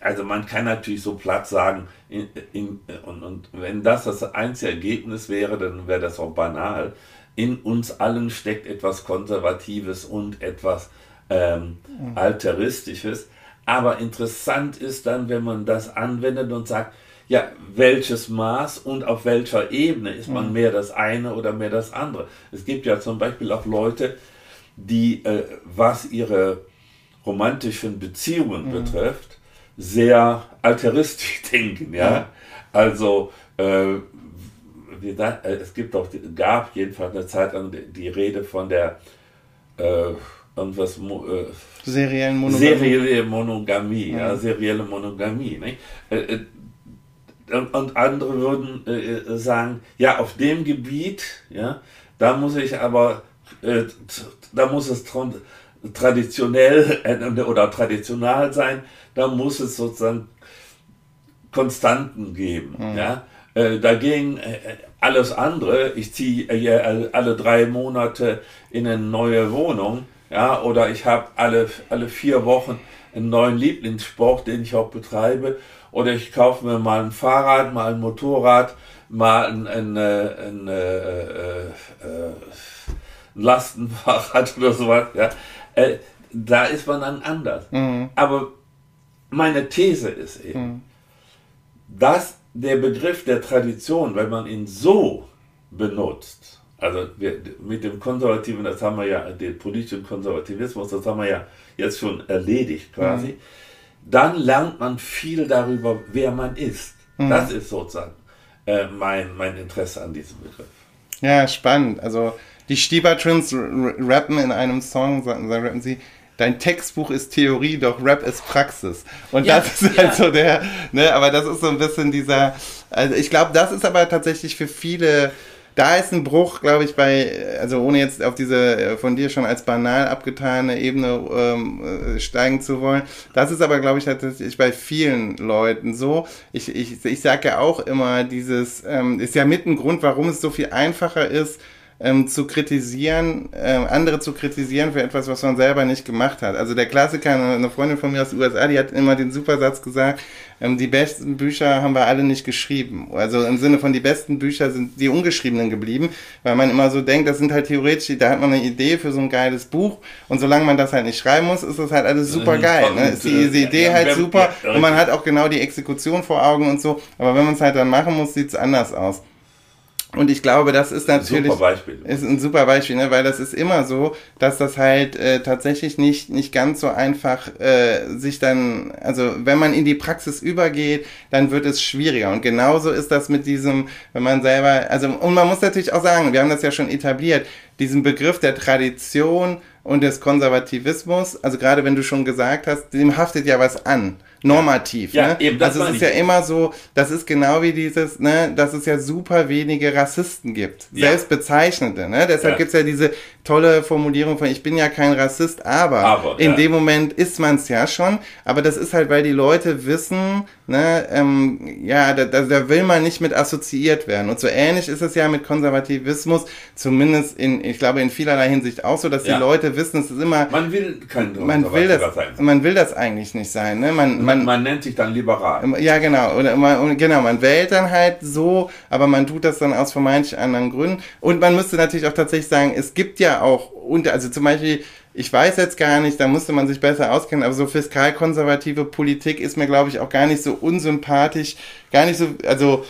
also man kann natürlich so platt sagen, in, in, und, und wenn das das einzige Ergebnis wäre, dann wäre das auch banal. In uns allen steckt etwas Konservatives und etwas ähm, mhm. Alteristisches. Aber interessant ist dann, wenn man das anwendet und sagt, ja, welches Maß und auf welcher Ebene ist man mhm. mehr das eine oder mehr das andere. Es gibt ja zum Beispiel auch Leute, die, äh, was ihre romantischen Beziehungen mhm. betrifft, sehr alteristisch denken. Ja? Also, äh, da, äh, es gibt auch, gab jedenfalls eine Zeit lang die, die Rede von der äh, irgendwas äh, seriellen Monogamie. Serielle Monogamie, ja, ja serielle Monogamie. Nicht? Äh, äh und andere würden äh, sagen, ja, auf dem Gebiet, ja, da muss ich aber, äh, da muss es traditionell äh, oder traditional sein, da muss es sozusagen Konstanten geben. Mhm. Ja? Äh, dagegen alles andere, ich ziehe alle drei Monate in eine neue Wohnung, ja, oder ich habe alle, alle vier Wochen einen neuen Lieblingssport, den ich auch betreibe, oder ich kaufe mir mal ein Fahrrad, mal ein Motorrad, mal ein, ein, äh, ein, ein, äh, äh, äh, ein Lastenfahrrad oder sowas. Ja. Äh, da ist man dann anders. Mhm. Aber meine These ist eben, mhm. dass der Begriff der Tradition, wenn man ihn so benutzt, also wir, mit dem Konservativen, das haben wir ja, den politischen Konservativismus, das haben wir ja jetzt schon erledigt quasi. Mhm. Dann lernt man viel darüber, wer man ist. Mhm. Das ist sozusagen äh, mein, mein Interesse an diesem Begriff. Ja, spannend. Also die Stieber Twins rappen in einem Song, sagen, rappen sie, dein Textbuch ist Theorie, doch Rap ist Praxis. Und ja, das ist halt ja. so der, ne, aber das ist so ein bisschen dieser, also ich glaube, das ist aber tatsächlich für viele da ist ein Bruch, glaube ich, bei, also ohne jetzt auf diese äh, von dir schon als banal abgetane Ebene ähm, äh, steigen zu wollen. Das ist aber, glaube ich, tatsächlich bei vielen Leuten so. Ich, ich, ich sage ja auch immer, dieses ähm, ist ja mit ein Grund, warum es so viel einfacher ist, ähm, zu kritisieren, ähm, andere zu kritisieren für etwas, was man selber nicht gemacht hat. Also der Klassiker, eine Freundin von mir aus den USA, die hat immer den super Satz gesagt, ähm, die besten Bücher haben wir alle nicht geschrieben. Also im Sinne von die besten Bücher sind die ungeschriebenen geblieben, weil man immer so denkt, das sind halt theoretisch, da hat man eine Idee für so ein geiles Buch und solange man das halt nicht schreiben muss, ist das halt alles super geil. Ne? Ist die, die Idee halt super und man hat auch genau die Exekution vor Augen und so, aber wenn man es halt dann machen muss, sieht es anders aus. Und ich glaube, das ist natürlich super ist ein super Beispiel, ne? weil das ist immer so, dass das halt äh, tatsächlich nicht nicht ganz so einfach äh, sich dann, also wenn man in die Praxis übergeht, dann wird es schwieriger. Und genauso ist das mit diesem, wenn man selber, also und man muss natürlich auch sagen, wir haben das ja schon etabliert, diesen Begriff der Tradition und des Konservativismus, also gerade wenn du schon gesagt hast, dem haftet ja was an normativ. Ja, ne? eben, das also es ist ja immer so, das ist genau wie dieses, ne, dass es ja super wenige Rassisten gibt, ja. selbstbezeichnete. Ne? Deshalb ja. gibt's ja diese tolle Formulierung von ich bin ja kein Rassist, aber, aber in ja. dem Moment ist man es ja schon. Aber das ist halt, weil die Leute wissen, ne, ähm, ja, da, da, da will man nicht mit assoziiert werden. Und so ähnlich ist es ja mit Konservativismus, zumindest in, ich glaube, in vielerlei Hinsicht auch so, dass ja. die Leute wissen, es ist immer. Man will kein man will das, sein. Man will das eigentlich nicht sein. Ne? Man, man, man nennt sich dann liberal. Ja, genau. Oder man, genau, man wählt dann halt so, aber man tut das dann aus vermeintlich anderen Gründen. Und man müsste natürlich auch tatsächlich sagen, es gibt ja auch, also zum Beispiel, ich weiß jetzt gar nicht, da musste man sich besser auskennen, aber so fiskalkonservative Politik ist mir, glaube ich, auch gar nicht so unsympathisch, gar nicht so, also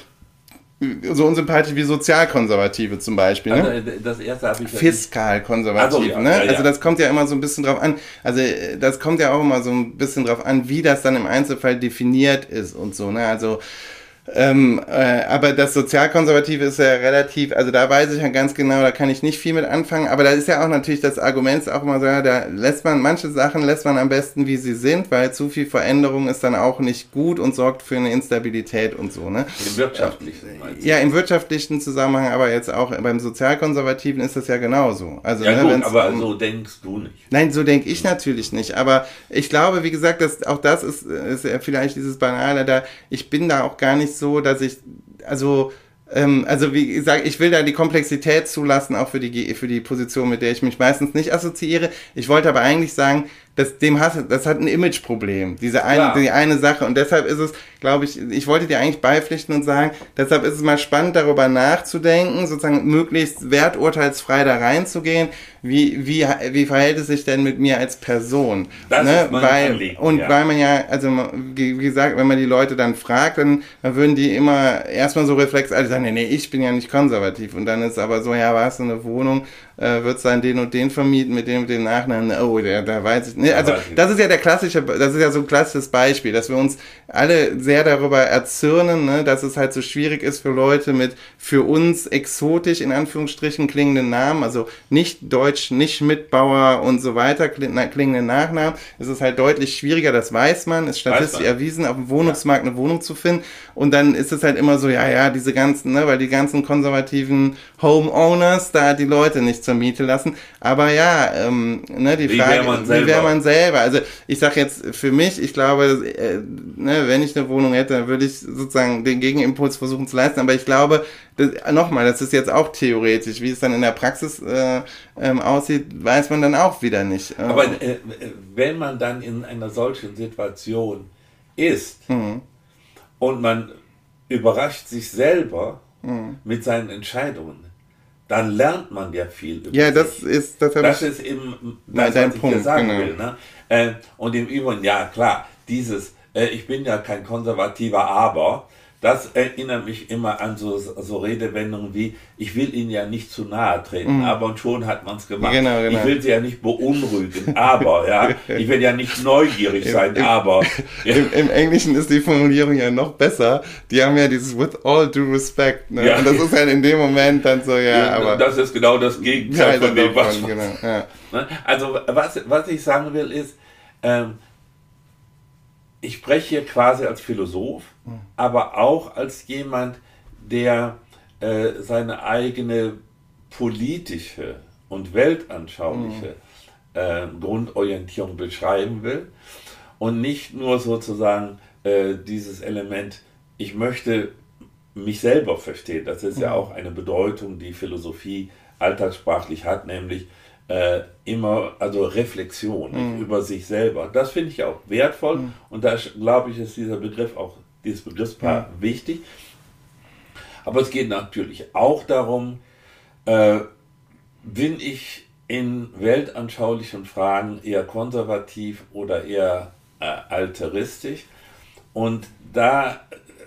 so unsympathisch wie Sozialkonservative zum Beispiel. Ne? Also das erste habe ich Fiskalkonservativ, also, ja, ne? Ja, ja. Also das kommt ja immer so ein bisschen drauf an. Also das kommt ja auch immer so ein bisschen drauf an, wie das dann im Einzelfall definiert ist und so, ne? Also ähm, äh, aber das Sozialkonservative ist ja relativ, also da weiß ich ja ganz genau, da kann ich nicht viel mit anfangen, aber da ist ja auch natürlich das Argument auch immer so, ja, da lässt man, manche Sachen lässt man am besten wie sie sind, weil zu viel Veränderung ist dann auch nicht gut und sorgt für eine Instabilität und so, ne? Im wirtschaftlichen. Äh, ja, im wirtschaftlichen Zusammenhang, aber jetzt auch beim Sozialkonservativen ist das ja genauso. Also, ja, ne, gut, aber um, so denkst du nicht. Nein, so denke ich natürlich nicht, aber ich glaube, wie gesagt, dass auch das ist, ist ja vielleicht dieses Banale da, ich bin da auch gar nicht so, dass ich, also, ähm, also wie gesagt, ich will da die Komplexität zulassen, auch für die, für die Position, mit der ich mich meistens nicht assoziiere. Ich wollte aber eigentlich sagen, das, dem hat, das hat ein Imageproblem, diese eine, die eine Sache. Und deshalb ist es, glaube ich, ich wollte dir eigentlich beipflichten und sagen, deshalb ist es mal spannend, darüber nachzudenken, sozusagen möglichst werturteilsfrei da reinzugehen. Wie, wie, wie verhält es sich denn mit mir als Person? Das ne? ist mein weil, Anliegen, und ja. weil man ja, also wie gesagt, wenn man die Leute dann fragt, dann, dann würden die immer erstmal so reflexartig sagen, nee, nee, ich bin ja nicht konservativ. Und dann ist aber so, ja, warst du eine Wohnung, äh, wird sein den und den vermieten mit dem, mit dem Nachnamen, oh, der, da weiß ich nicht. Also das ist ja der klassische, das ist ja so ein klassisches Beispiel, dass wir uns alle sehr darüber erzürnen, ne, dass es halt so schwierig ist für Leute mit für uns exotisch in Anführungsstrichen klingenden Namen, also nicht Deutsch, nicht Mitbauer und so weiter klingenden Nachnamen. Es ist halt deutlich schwieriger, das weiß man, ist statistisch erwiesen, auf dem Wohnungsmarkt eine Wohnung zu finden. Und dann ist es halt immer so, ja, ja, diese ganzen, ne, weil die ganzen konservativen Homeowners da die Leute nicht zur Miete lassen. Aber ja, ähm, ne, die wie Frage, wär man selber? wie wäre man selber? Also ich sag jetzt für mich, ich glaube, äh, ne, wenn ich eine Wohnung hätte, dann würde ich sozusagen den Gegenimpuls versuchen zu leisten. Aber ich glaube, nochmal, das ist jetzt auch theoretisch. Wie es dann in der Praxis äh, ähm, aussieht, weiß man dann auch wieder nicht. Aber äh, wenn man dann in einer solchen Situation ist mhm. und man überrascht sich selber mhm. mit seinen Entscheidungen, dann lernt man ja viel über Ja, das sich. ist das, das ist eben das, was ich Punkt, sagen genau. will. Ne? Äh, und im Übrigen, ja klar, dieses, äh, ich bin ja kein konservativer Aber, das erinnert mich immer an so, so Redewendungen wie, ich will Ihnen ja nicht zu nahe treten, mhm. aber und schon hat man es gemacht. Genau, genau. Ich will Sie ja nicht beunruhigen, aber, ja, ich will ja nicht neugierig sein, im, aber. Im, Im, Englischen ist die Formulierung ja noch besser. Die haben ja dieses with all due respect, ne? Ja. Und das ist halt in dem Moment dann so, ja, ja aber. Das ist genau das Gegenteil von dem, was. Genau, ja. Ne? Also, was, was ich sagen will, ist, ähm, ich spreche hier quasi als Philosoph. Aber auch als jemand, der äh, seine eigene politische und weltanschauliche mhm. äh, Grundorientierung beschreiben will und nicht nur sozusagen äh, dieses Element, ich möchte mich selber verstehen. Das ist mhm. ja auch eine Bedeutung, die Philosophie alltagssprachlich hat, nämlich äh, immer, also Reflexion mhm. über sich selber. Das finde ich auch wertvoll mhm. und da glaube ich, ist dieser Begriff auch, dieses Begriffspaar mhm. wichtig. Aber es geht natürlich auch darum, äh, bin ich in weltanschaulichen Fragen eher konservativ oder eher äh, alteristisch. Und da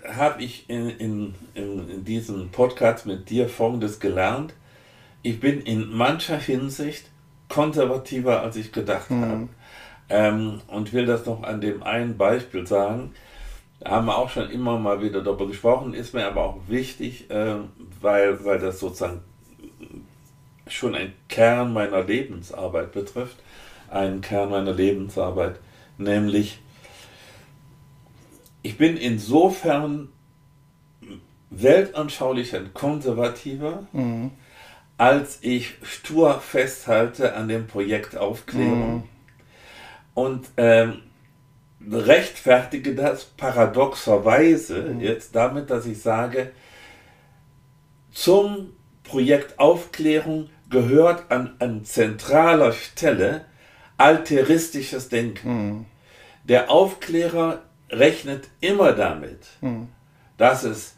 habe ich in, in, in, in diesem Podcast mit dir Folgendes gelernt. Ich bin in mancher Hinsicht konservativer, als ich gedacht mhm. habe. Ähm, und will das noch an dem einen Beispiel sagen. Da haben wir auch schon immer mal wieder darüber gesprochen, ist mir aber auch wichtig, äh, weil, weil das sozusagen schon ein Kern meiner Lebensarbeit betrifft. Einen Kern meiner Lebensarbeit, nämlich ich bin insofern weltanschaulich ein konservativer, mhm als ich stur festhalte an dem Projekt Aufklärung. Mhm. Und ähm, rechtfertige das paradoxerweise mhm. jetzt damit, dass ich sage, zum Projekt Aufklärung gehört an, an zentraler Stelle alteristisches Denken. Mhm. Der Aufklärer rechnet immer damit, mhm. dass es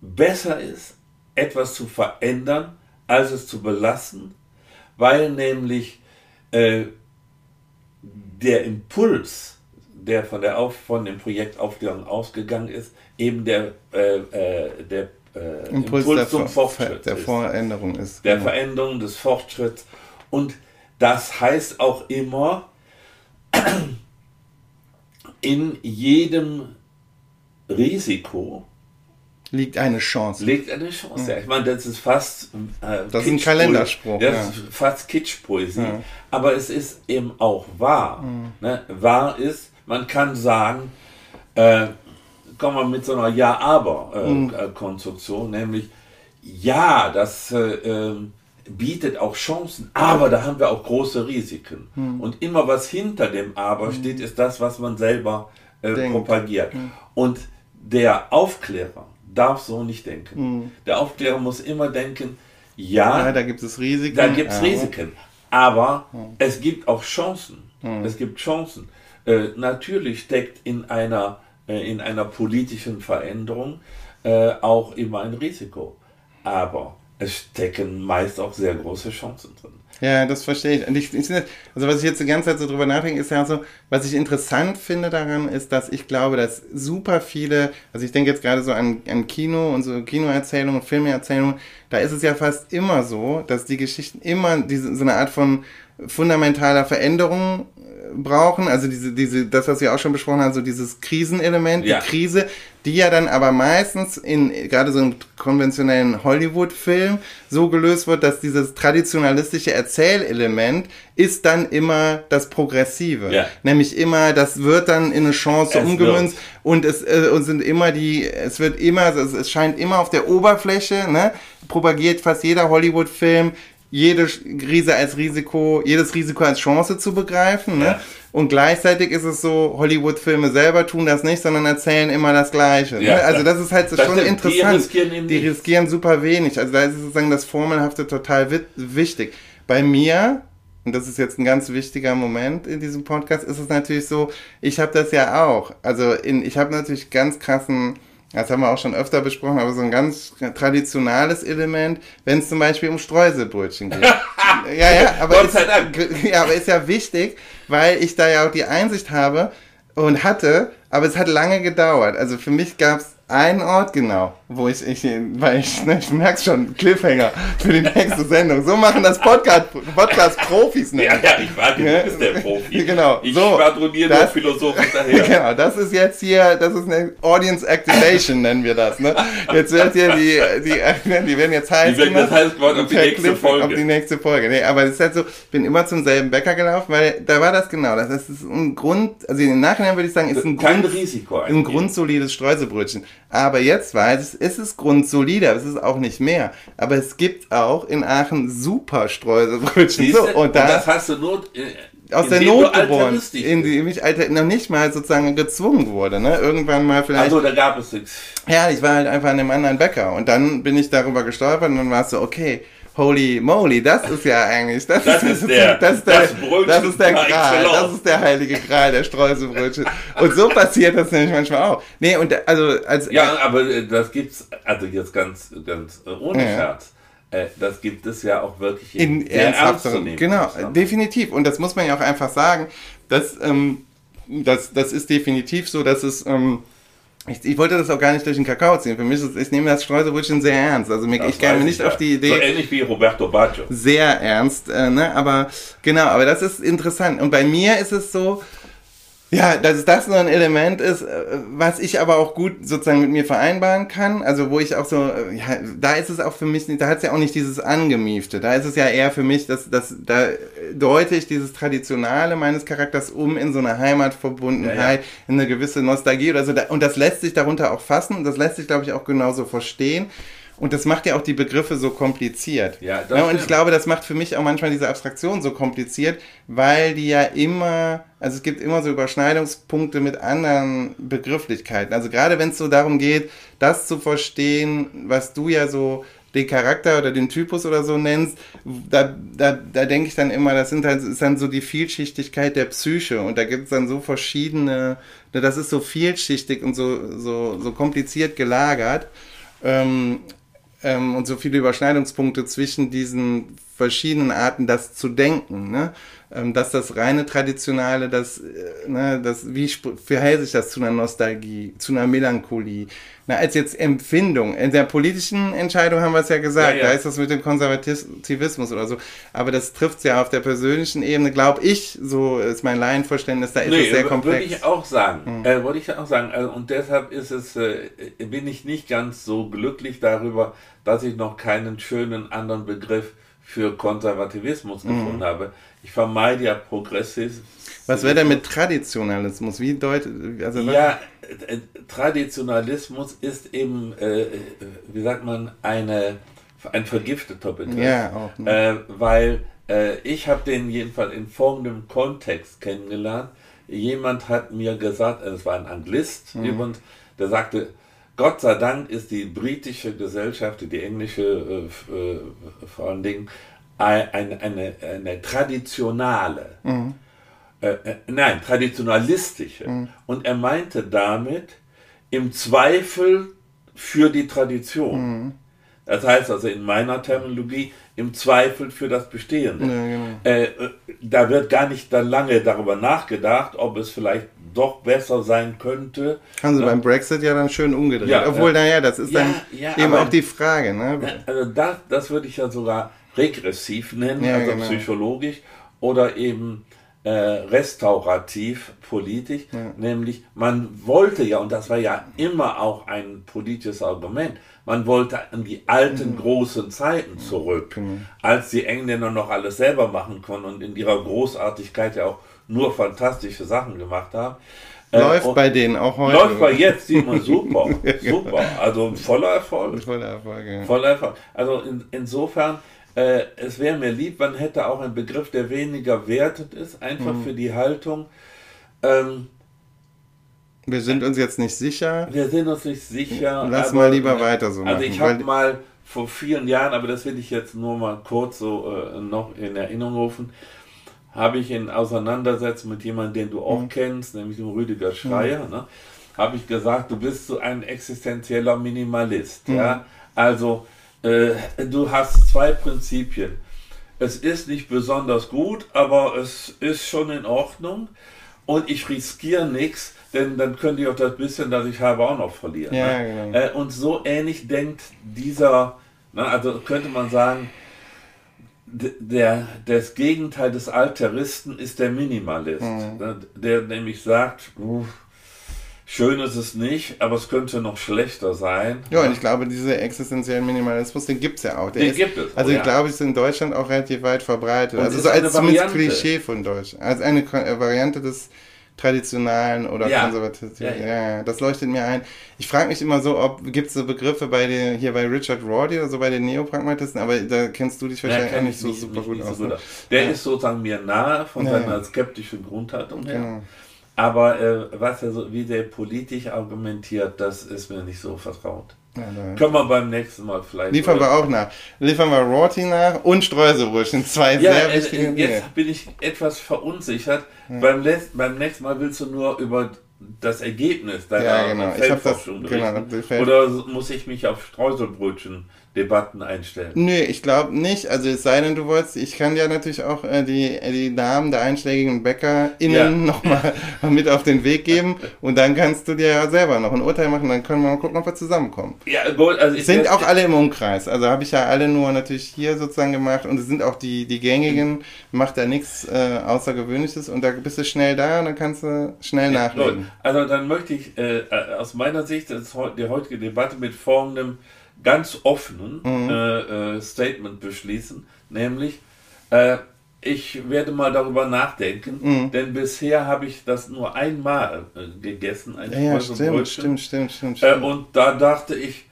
besser ist, etwas zu verändern, als es zu belassen, weil nämlich äh, der Impuls, der von, der Auf, von dem Projekt Aufklärung ausgegangen ist, eben der, äh, äh der äh, Impuls, Impuls zum Fortschritt der Veränderung ist. Der genau. Veränderung des Fortschritts. Und das heißt auch immer, in jedem Risiko liegt eine Chance. Liegt eine Chance, ja. Ich meine, das ist fast. Äh, das ist ein Kalenderspruch. Das ja. ist fast Kitschpoesie. Ja. Aber es ist eben auch wahr. Mhm. Ne? Wahr ist, man kann sagen, äh, kommen wir mit so einer Ja-Aber-Konstruktion, mhm. nämlich ja, das äh, ähm, bietet auch Chancen, aber da haben wir auch große Risiken. Mhm. Und immer was hinter dem Aber mhm. steht, ist das, was man selber äh, propagiert. Mhm. Und der Aufklärer darf so nicht denken. Mhm. Der Aufklärer muss immer denken, ja, ja da gibt es Risiken. Da gibt es Risiken. Aber es gibt auch Chancen. Es gibt Chancen. Äh, natürlich steckt in einer äh, in einer politischen Veränderung äh, auch immer ein Risiko. Aber es stecken meist auch sehr große Chancen drin. Ja, das verstehe ich. Und ich, ich also was ich jetzt die ganze Zeit so drüber nachdenke, ist ja so, was ich interessant finde daran, ist, dass ich glaube, dass super viele, also ich denke jetzt gerade so an, an Kino und so Kinoerzählungen, Filmerzählungen, da ist es ja fast immer so, dass die Geschichten immer diese, so eine Art von fundamentaler Veränderung brauchen, also diese, diese, das, was wir auch schon besprochen haben, so dieses Krisenelement, ja. die Krise, die ja dann aber meistens in gerade so einem konventionellen Hollywood-Film so gelöst wird, dass dieses traditionalistische Erzählelement ist dann immer das Progressive. Ja. Nämlich immer, das wird dann in eine Chance es umgemünzt wird. und es äh, und sind immer die, es wird immer, es, es scheint immer auf der Oberfläche, ne, propagiert fast jeder Hollywood-Film jede Krise als Risiko, jedes Risiko als Chance zu begreifen. Ne? Ja. Und gleichzeitig ist es so, Hollywood-Filme selber tun das nicht, sondern erzählen immer das Gleiche. Ne? Ja, ne? Also das ist halt das schon stimmt. interessant. Die riskieren, die riskieren super wenig. Also da ist sozusagen das Formelhafte total wichtig. Bei mir, und das ist jetzt ein ganz wichtiger Moment in diesem Podcast, ist es natürlich so, ich habe das ja auch. Also in, ich habe natürlich ganz krassen das haben wir auch schon öfter besprochen, aber so ein ganz traditionales Element, wenn es zum Beispiel um Streuselbrötchen geht. ja, ja, aber ist, ja, aber ist ja wichtig, weil ich da ja auch die Einsicht habe und hatte, aber es hat lange gedauert. Also für mich gab es einen Ort genau, wo ich, ich weil ich, ne, ich merke schon, Cliffhanger für die nächste Sendung. So machen das Podcast-Profis. Podcast ne? ja, ja, ich war, du ja? bist der Profi. Genau. Ich so, schwadroniere nur philosophisch daher. Genau, das ist jetzt hier, das ist eine Audience Activation, nennen wir das. Ne? Jetzt wird hier die, die, die werden jetzt heiß Die werden jetzt heiß geworden auf die nächste Folge. Auf die nächste Folge. Nee, aber es ist halt so, ich bin immer zum selben Bäcker gelaufen, weil da war das genau. Das ist ein Grund, also im Nachhinein würde ich sagen, ist ein Kein Grund, Risiko ein grundsolides Streuselbrötchen. Aber jetzt weiß ich, es ist grundsolide, es ist auch nicht mehr. Aber es gibt auch in Aachen super Streuselbrötchen. So, und, und, das hast du nur äh, aus der Not geboren, in die ich alter, noch nicht mal sozusagen gezwungen wurde. Ne? Irgendwann mal vielleicht. Also da gab es nichts. Ja, ich war halt einfach in einem anderen Bäcker und dann bin ich darüber gestolpert und dann war es so, okay, Holy moly, das ist ja eigentlich, das, das ist, der, das ist der, das, das ist der Gral, das ist der heilige Gral, der Streuselbrötchen. Und so passiert das nämlich manchmal auch. Nee, und also, als. Ja, aber äh, das gibt's, also jetzt ganz, ganz äh, ohne ja. Scherz. Äh, das gibt es ja auch wirklich in, in ernst zu nehmen. Genau, definitiv. Und das muss man ja auch einfach sagen. dass, ähm, das, das ist definitiv so, dass es, ähm, ich, ich, wollte das auch gar nicht durch den Kakao ziehen. Für mich ist, ich nehme das Streuselbrötchen sehr ernst. Also mir, ich käme nicht ja. auf die Idee. So ähnlich wie Roberto Baggio. Sehr ernst, äh, ne? Aber genau, aber das ist interessant. Und bei mir ist es so, ja, dass das nur ein Element ist, äh, was ich aber auch gut sozusagen mit mir vereinbaren kann. Also wo ich auch so, äh, ja, da ist es auch für mich, da hat es ja auch nicht dieses Angemiefte. Da ist es ja eher für mich, dass, dass da deute ich dieses Traditionale meines Charakters um in so eine Heimatverbundenheit, ja, ja. in eine gewisse Nostalgie oder so. Und das lässt sich darunter auch fassen und das lässt sich, glaube ich, auch genauso verstehen. Und das macht ja auch die Begriffe so kompliziert. Ja, das ja, und stimmt. ich glaube, das macht für mich auch manchmal diese Abstraktion so kompliziert, weil die ja immer, also es gibt immer so Überschneidungspunkte mit anderen Begrifflichkeiten. Also gerade wenn es so darum geht, das zu verstehen, was du ja so den Charakter oder den Typus oder so nennst, da, da, da denke ich dann immer, das sind halt, ist dann so die Vielschichtigkeit der Psyche und da gibt es dann so verschiedene, das ist so vielschichtig und so, so, so kompliziert gelagert ähm, ähm, und so viele Überschneidungspunkte zwischen diesen verschiedenen Arten, das zu denken. Ne? Ähm, dass das reine Traditionale, das, äh, ne, das, wie verhält sich das zu einer Nostalgie, zu einer Melancholie? Na, als jetzt Empfindung. In der politischen Entscheidung haben wir es ja gesagt, Ja, ja. da ist das mit dem Konservativismus oder so. Aber das trifft es ja auf der persönlichen Ebene, glaube ich, so ist mein Laienverständnis, da ist es sehr komplex. Würde ich auch sagen. Äh, würde ich auch sagen. Also, und deshalb ist es, äh, bin ich nicht ganz so glücklich darüber, dass ich noch keinen schönen anderen Begriff für Konservativismus gefunden habe. Ich vermeide ja Progressiv. Was wäre denn mit Traditionalismus? Wie deutet, also Ja, äh, Traditionalismus ist eben, äh, äh, wie sagt man, eine, ein vergifteter Begriff. Ja, auch, ne? Äh, weil äh, ich habe den jedenfalls in folgendem Kontext kennengelernt. Jemand hat mir gesagt, äh, es war ein Anglist, Mhm. jemand, der sagte, Gott sei Dank ist die britische Gesellschaft, die englische äh, vor allen Dingen, ein- eine, eine, eine traditionale, Mhm. Äh, äh, nein, traditionalistische. Und er meinte damit im Zweifel für die Tradition. Das heißt also in meiner Terminologie im Zweifel für das Bestehende. Ja, genau. äh, äh, da wird gar nicht dann lange darüber nachgedacht, ob es vielleicht doch besser sein könnte. Haben sie Ja. beim Brexit ja dann schön umgedreht. Ja, Obwohl, ja. naja, das ist dann eben auch die Frage. Ne? Also das, das würde ich ja sogar regressiv nennen, also genau. psychologisch oder eben äh, restaurativ politisch, nämlich man wollte ja, und das war ja immer auch ein politisches Argument, man wollte an die alten Mhm. großen Zeiten zurück, Genau. als die Engländer noch alles selber machen konnten und in ihrer Großartigkeit ja auch nur fantastische Sachen gemacht haben. Äh, Läuft und- bei denen auch heute. Läuft bei jetzt, sieht man super, super, also voller Erfolg. Voller Erfolg, ja. Voll einfach. Also in, insofern, äh, es wäre mir lieb, man hätte auch einen Begriff, der weniger wertet ist, einfach Mhm. für die Haltung. Ähm, Wir sind uns jetzt nicht sicher. wir sind uns nicht sicher. Lass aber- mal lieber weiter so Also machen, ich habe mal vor vielen Jahren, aber das will ich jetzt nur mal kurz so äh, noch in Erinnerung rufen, habe ich in Auseinandersetzung mit jemandem, den du auch kennst, nämlich dem Rüdiger Schreier, ne, habe ich gesagt, du bist so ein existenzieller Minimalist. Ja? Also äh, du hast zwei Prinzipien. Es ist nicht besonders gut, aber es ist schon in Ordnung und ich riskiere nichts, denn dann könnte ich auch das bisschen, das ich habe, auch noch verlieren. Ja, ne? genau. äh, und so ähnlich denkt dieser, ne, also könnte man sagen, der, das Gegenteil des Alteristen ist der Minimalist, Mhm. ne, der nämlich sagt, "Uff, schön ist es nicht, aber es könnte noch schlechter sein. Ja, und ich glaube, diese existenziellen Minimalismus, den gibt es ja auch. Der Den ist, gibt es, oh Also ich ja. glaube, es ist in Deutschland auch relativ weit verbreitet. Und also so als zumindest. Klischee von Deutsch. Als eine äh, Variante des traditionalen oder Ja. konservativen. Ja, Ja, ja. ja. das leuchtet mir ein. Ich frage mich immer so, ob gibt es so Begriffe bei den, hier bei Richard Rorty oder so bei den Neopragmatisten, aber da kennst du dich Ja, wahrscheinlich auch kenn nicht ich so super nicht- gut nicht so aus. gut ne? aus. Der Ja. ist sozusagen mir nahe von Ja, seiner ja. skeptischen Grundhaltung her. Genau. Aber äh, was er so, wie der politisch argumentiert, das ist mir nicht so vertraut. Ja, da- Können wir beim nächsten Mal vielleicht. Liefern wir auch nach. Liefern wir Rorty nach und Streuselrutschen. Zwei Ja, sehr äh, wichtige äh, Dinge. jetzt bin ich etwas verunsichert. Beim, les- beim nächsten Mal willst du nur über das Ergebnis deiner Ja, genau. Ich das- Feldforschung genau, berichten. die Feld- Oder muss ich mich auf Streuselbrötchen-Debatten einstellen? Nö, ich glaube nicht. Also es sei denn, du wolltest, ich kann ja natürlich auch äh, die, die Namen der einschlägigen BäckerInnen Ja. nochmal mit auf den Weg geben und dann kannst du dir ja selber noch ein Urteil machen, dann können wir mal gucken, ob wir zusammenkommen. Ja, gut, also ich Sind auch alle im Umkreis. Also habe ich ja alle nur natürlich hier sozusagen gemacht und es sind auch die, die gängigen, macht da nichts äh, Außergewöhnliches und da bist du schnell da und dann kannst du schnell Gut, nachlegen. also dann möchte ich äh, äh, aus meiner Sicht das, die heutige Debatte mit folgendem ganz offenen Mhm. äh, äh, Statement beschließen, nämlich äh, ich werde mal darüber nachdenken, Mhm. denn bisher habe ich das nur einmal äh, gegessen, ein Ja, ja, stimmt, stimmt, stimmt, stimmt, Äh, stimmt. und da dachte ich,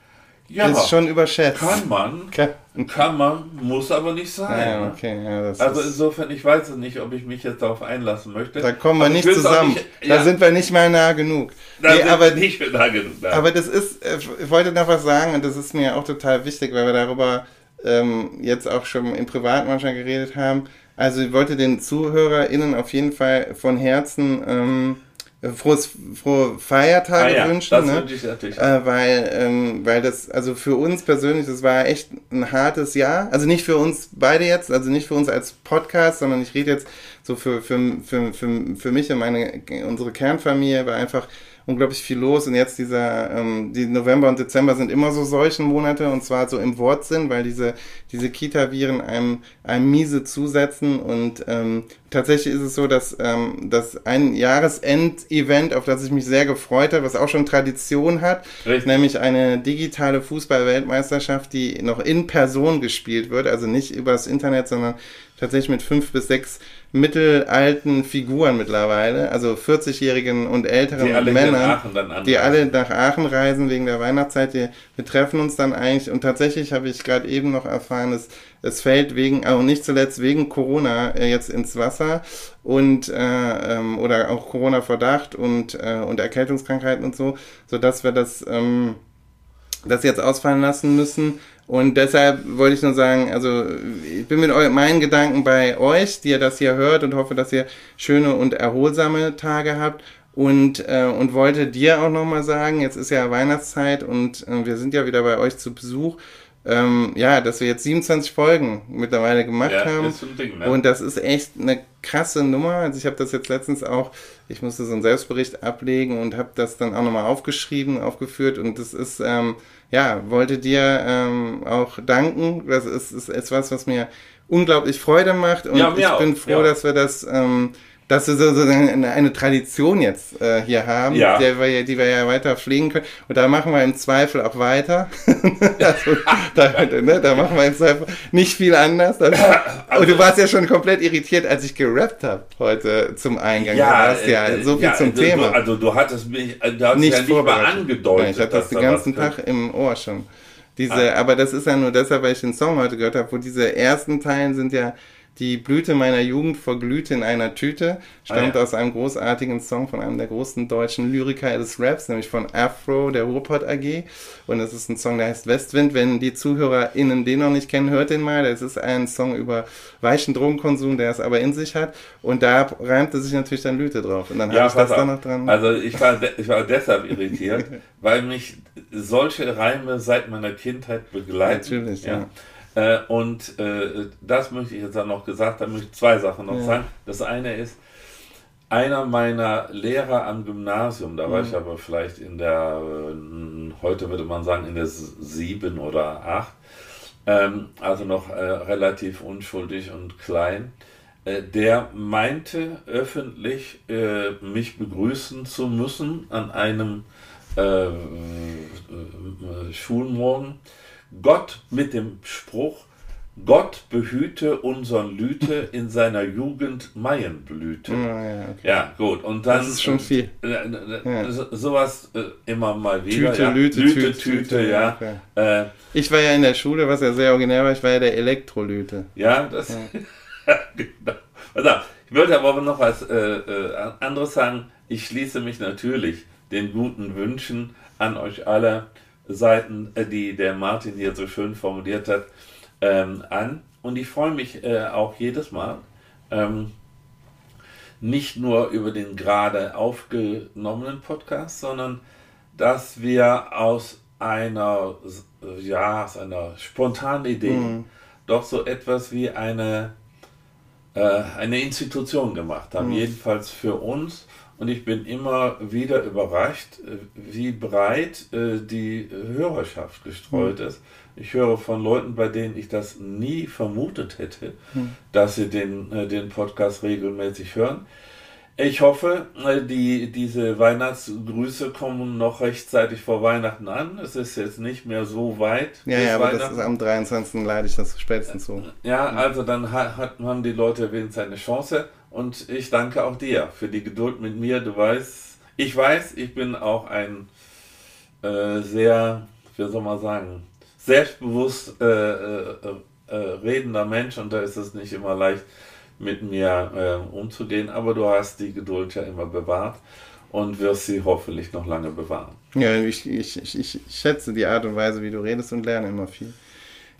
ja, ist schon überschätzt. Kann man. Kann, kann man, muss aber nicht sein. Ja, ne? okay, ja, also insofern, ich weiß es nicht, ob ich mich jetzt darauf einlassen möchte. Da kommen wir nicht zusammen. Nicht, ja. Da sind wir nicht mal nah genug. Da nee, aber nicht mehr nah genug. Nein. Aber das ist, äh, ich wollte noch was sagen und das ist mir auch total wichtig, weil wir darüber ähm, jetzt auch schon im Privaten manchmal geredet haben. Also ich wollte den ZuhörerInnen auf jeden Fall von Herzen ähm, frohes, frohe Feiertage ah, ja, wünschen. Das ne? ich natürlich. Äh, weil, ähm, weil das, also für uns persönlich, das war echt ein hartes Jahr. Also nicht für uns beide jetzt, also nicht für uns als Podcast, sondern ich rede jetzt so für, für, für, für, für mich und meine, unsere Kernfamilie, war einfach unglaublich viel los. Und jetzt dieser, ähm, die November und Dezember sind immer so solchen Monate und zwar so im Wortsinn, weil diese, diese Kita-Viren einem, einem miese zusetzen. Und ähm, tatsächlich ist es so, dass, ähm, dass ein Jahresend-Event, auf das ich mich sehr gefreut habe, was auch schon Tradition hat, Richtig. nämlich eine digitale Fußball-Weltmeisterschaft, die noch in Person gespielt wird, also nicht übers Internet, sondern tatsächlich mit fünf bis sechs mittelalten Figuren mittlerweile, also 40-jährigen und älteren die Männern, die alle nach Aachen reisen wegen der Weihnachtszeit. Die, wir treffen uns dann eigentlich und tatsächlich habe ich gerade eben noch erfahren, es, es fällt wegen, auch nicht zuletzt wegen Corona äh, jetzt ins Wasser und äh, ähm, oder auch Corona-Verdacht und, äh, und Erkältungskrankheiten und so, sodass wir das, ähm, das jetzt ausfallen lassen müssen. Und deshalb wollte ich nur sagen, also ich bin mit meinen Gedanken bei euch, die ihr das hier hört und hoffe, dass ihr schöne und erholsame Tage habt. Und, äh, und wollte dir auch nochmal sagen, jetzt ist ja Weihnachtszeit und äh, wir sind ja wieder bei euch zu Besuch. Ähm, ja, dass wir jetzt 27 Folgen mittlerweile gemacht ja, haben. Ding, ne? Und das ist echt eine krasse Nummer. Also ich habe das jetzt letztens auch, ich musste so einen Selbstbericht ablegen und habe das dann auch nochmal aufgeschrieben, aufgeführt. Und das ist, ähm, ja, wollte dir ähm, auch danken. Das ist, ist etwas, was mir unglaublich Freude macht und ja, ich bin froh, ja. dass wir das, ähm, dass wir so, eine, Tradition jetzt äh, hier haben, ja. der wir, die wir ja weiter pflegen können. Und da machen wir im Zweifel auch weiter. also, da, ne, da, machen wir im Zweifel nicht viel anders. Also, und du warst ja schon komplett irritiert, als ich gerappt habe heute zum Eingang. Ja, du hast ja äh, so viel ja, zum du, Thema. also du hattest mich äh, du hast nicht, ja nicht mal angedeutet. ich hatte das den ganzen Tag im Ohr schon. Diese, ah. aber das ist ja nur deshalb, weil ich den Song heute gehört habe, wo diese ersten Teilen sind ja die Blüte meiner Jugend verglühte in einer Tüte stammt ah, ja. aus einem großartigen Song von einem der großen deutschen Lyriker des Raps, nämlich von Afro, der Ruhrpott AG. Und es ist ein Song, der heißt Westwind. Wenn die ZuhörerInnen den noch nicht kennen, hört den mal. Das ist ein Song über weichen Drogenkonsum, der es aber in sich hat. Und da reimte sich natürlich dann Blüte drauf. Und dann ja, habe ich das dann noch dran. Also ich war, ich war deshalb irritiert, weil mich solche Reime seit meiner Kindheit begleiten. Natürlich, ja. ja. Äh, und äh, das möchte ich jetzt dann noch gesagt haben, möchte ich zwei Sachen noch ja. sagen. Das eine ist, einer meiner Lehrer am Gymnasium, da war mhm. ich aber vielleicht in der, äh, heute würde man sagen, in der sieben oder acht, ähm, also noch äh, relativ unschuldig und klein, äh, der meinte öffentlich, äh, mich begrüßen zu müssen an einem Schulmorgen Gott mit dem Spruch, Gott behüte unseren Lüte in seiner Jugend Maienblüte. Ja, ja, okay. ja, gut. Und dann. Das ist schon viel. Äh, äh, ja. Sowas äh, immer mal wieder. Tüte, ja. Lüte, Lüte, Tüte, Tüte, Tüte ja. Äh, ich war ja in der Schule, was ja sehr originär war, ich war ja der Elektrolyte. Ja, das. genau. Also, ich würde aber noch was äh, äh, anderes sagen. Ich schließe mich natürlich den guten Wünschen an euch alle Seiten, äh, die der Martin hier so schön formuliert hat, ähm, an. Und ich freue mich äh, auch jedes Mal, ähm, nicht nur über den gerade aufgenommenen Podcast, sondern dass wir aus einer, ja, aus einer spontanen Idee mhm. doch so etwas wie eine, äh, eine Institution gemacht haben. Mhm. Jedenfalls für uns und ich bin immer wieder überrascht, äh, wie breit äh, die Hörerschaft gestreut mhm. ist. Ich höre von Leuten, bei denen ich das nie vermutet hätte, mhm. dass sie den, äh, den Podcast regelmäßig hören. Ich hoffe, die, diese Weihnachtsgrüße kommen noch rechtzeitig vor Weihnachten an. Es ist jetzt nicht mehr so weit. Ja, ja, aber das ist am 23. leide ich das spätestens so. Ja, also dann hat, haben die Leute wenigstens eine Chance. Und ich danke auch dir für die Geduld mit mir. Du weißt, ich weiß, ich bin auch ein äh, sehr wie soll man sagen, selbstbewusst äh, äh, äh, redender Mensch und da ist es nicht immer leicht, mit mir äh, umzugehen, aber du hast die Geduld ja immer bewahrt und wirst sie hoffentlich noch lange bewahren. Ja, ich, ich, ich, ich schätze die Art und Weise, wie du redest und lerne immer viel.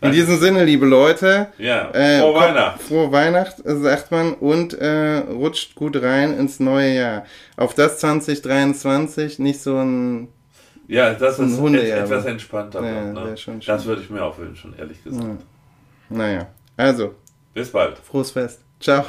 In diesem Sinne, liebe Leute, Ja, äh, frohe Weihnacht. Frohe Weihnacht, sagt man, und äh, rutscht gut rein ins neue Jahr. Auf das 2023 nicht so ein. Ja, das ein ist Hundeerbe. et- etwas entspannter. Ja, wird, ne? schon. Das würde ich mir auch wünschen, ehrlich gesagt. Naja, also, Bis bald. frohes Fest. Ciao.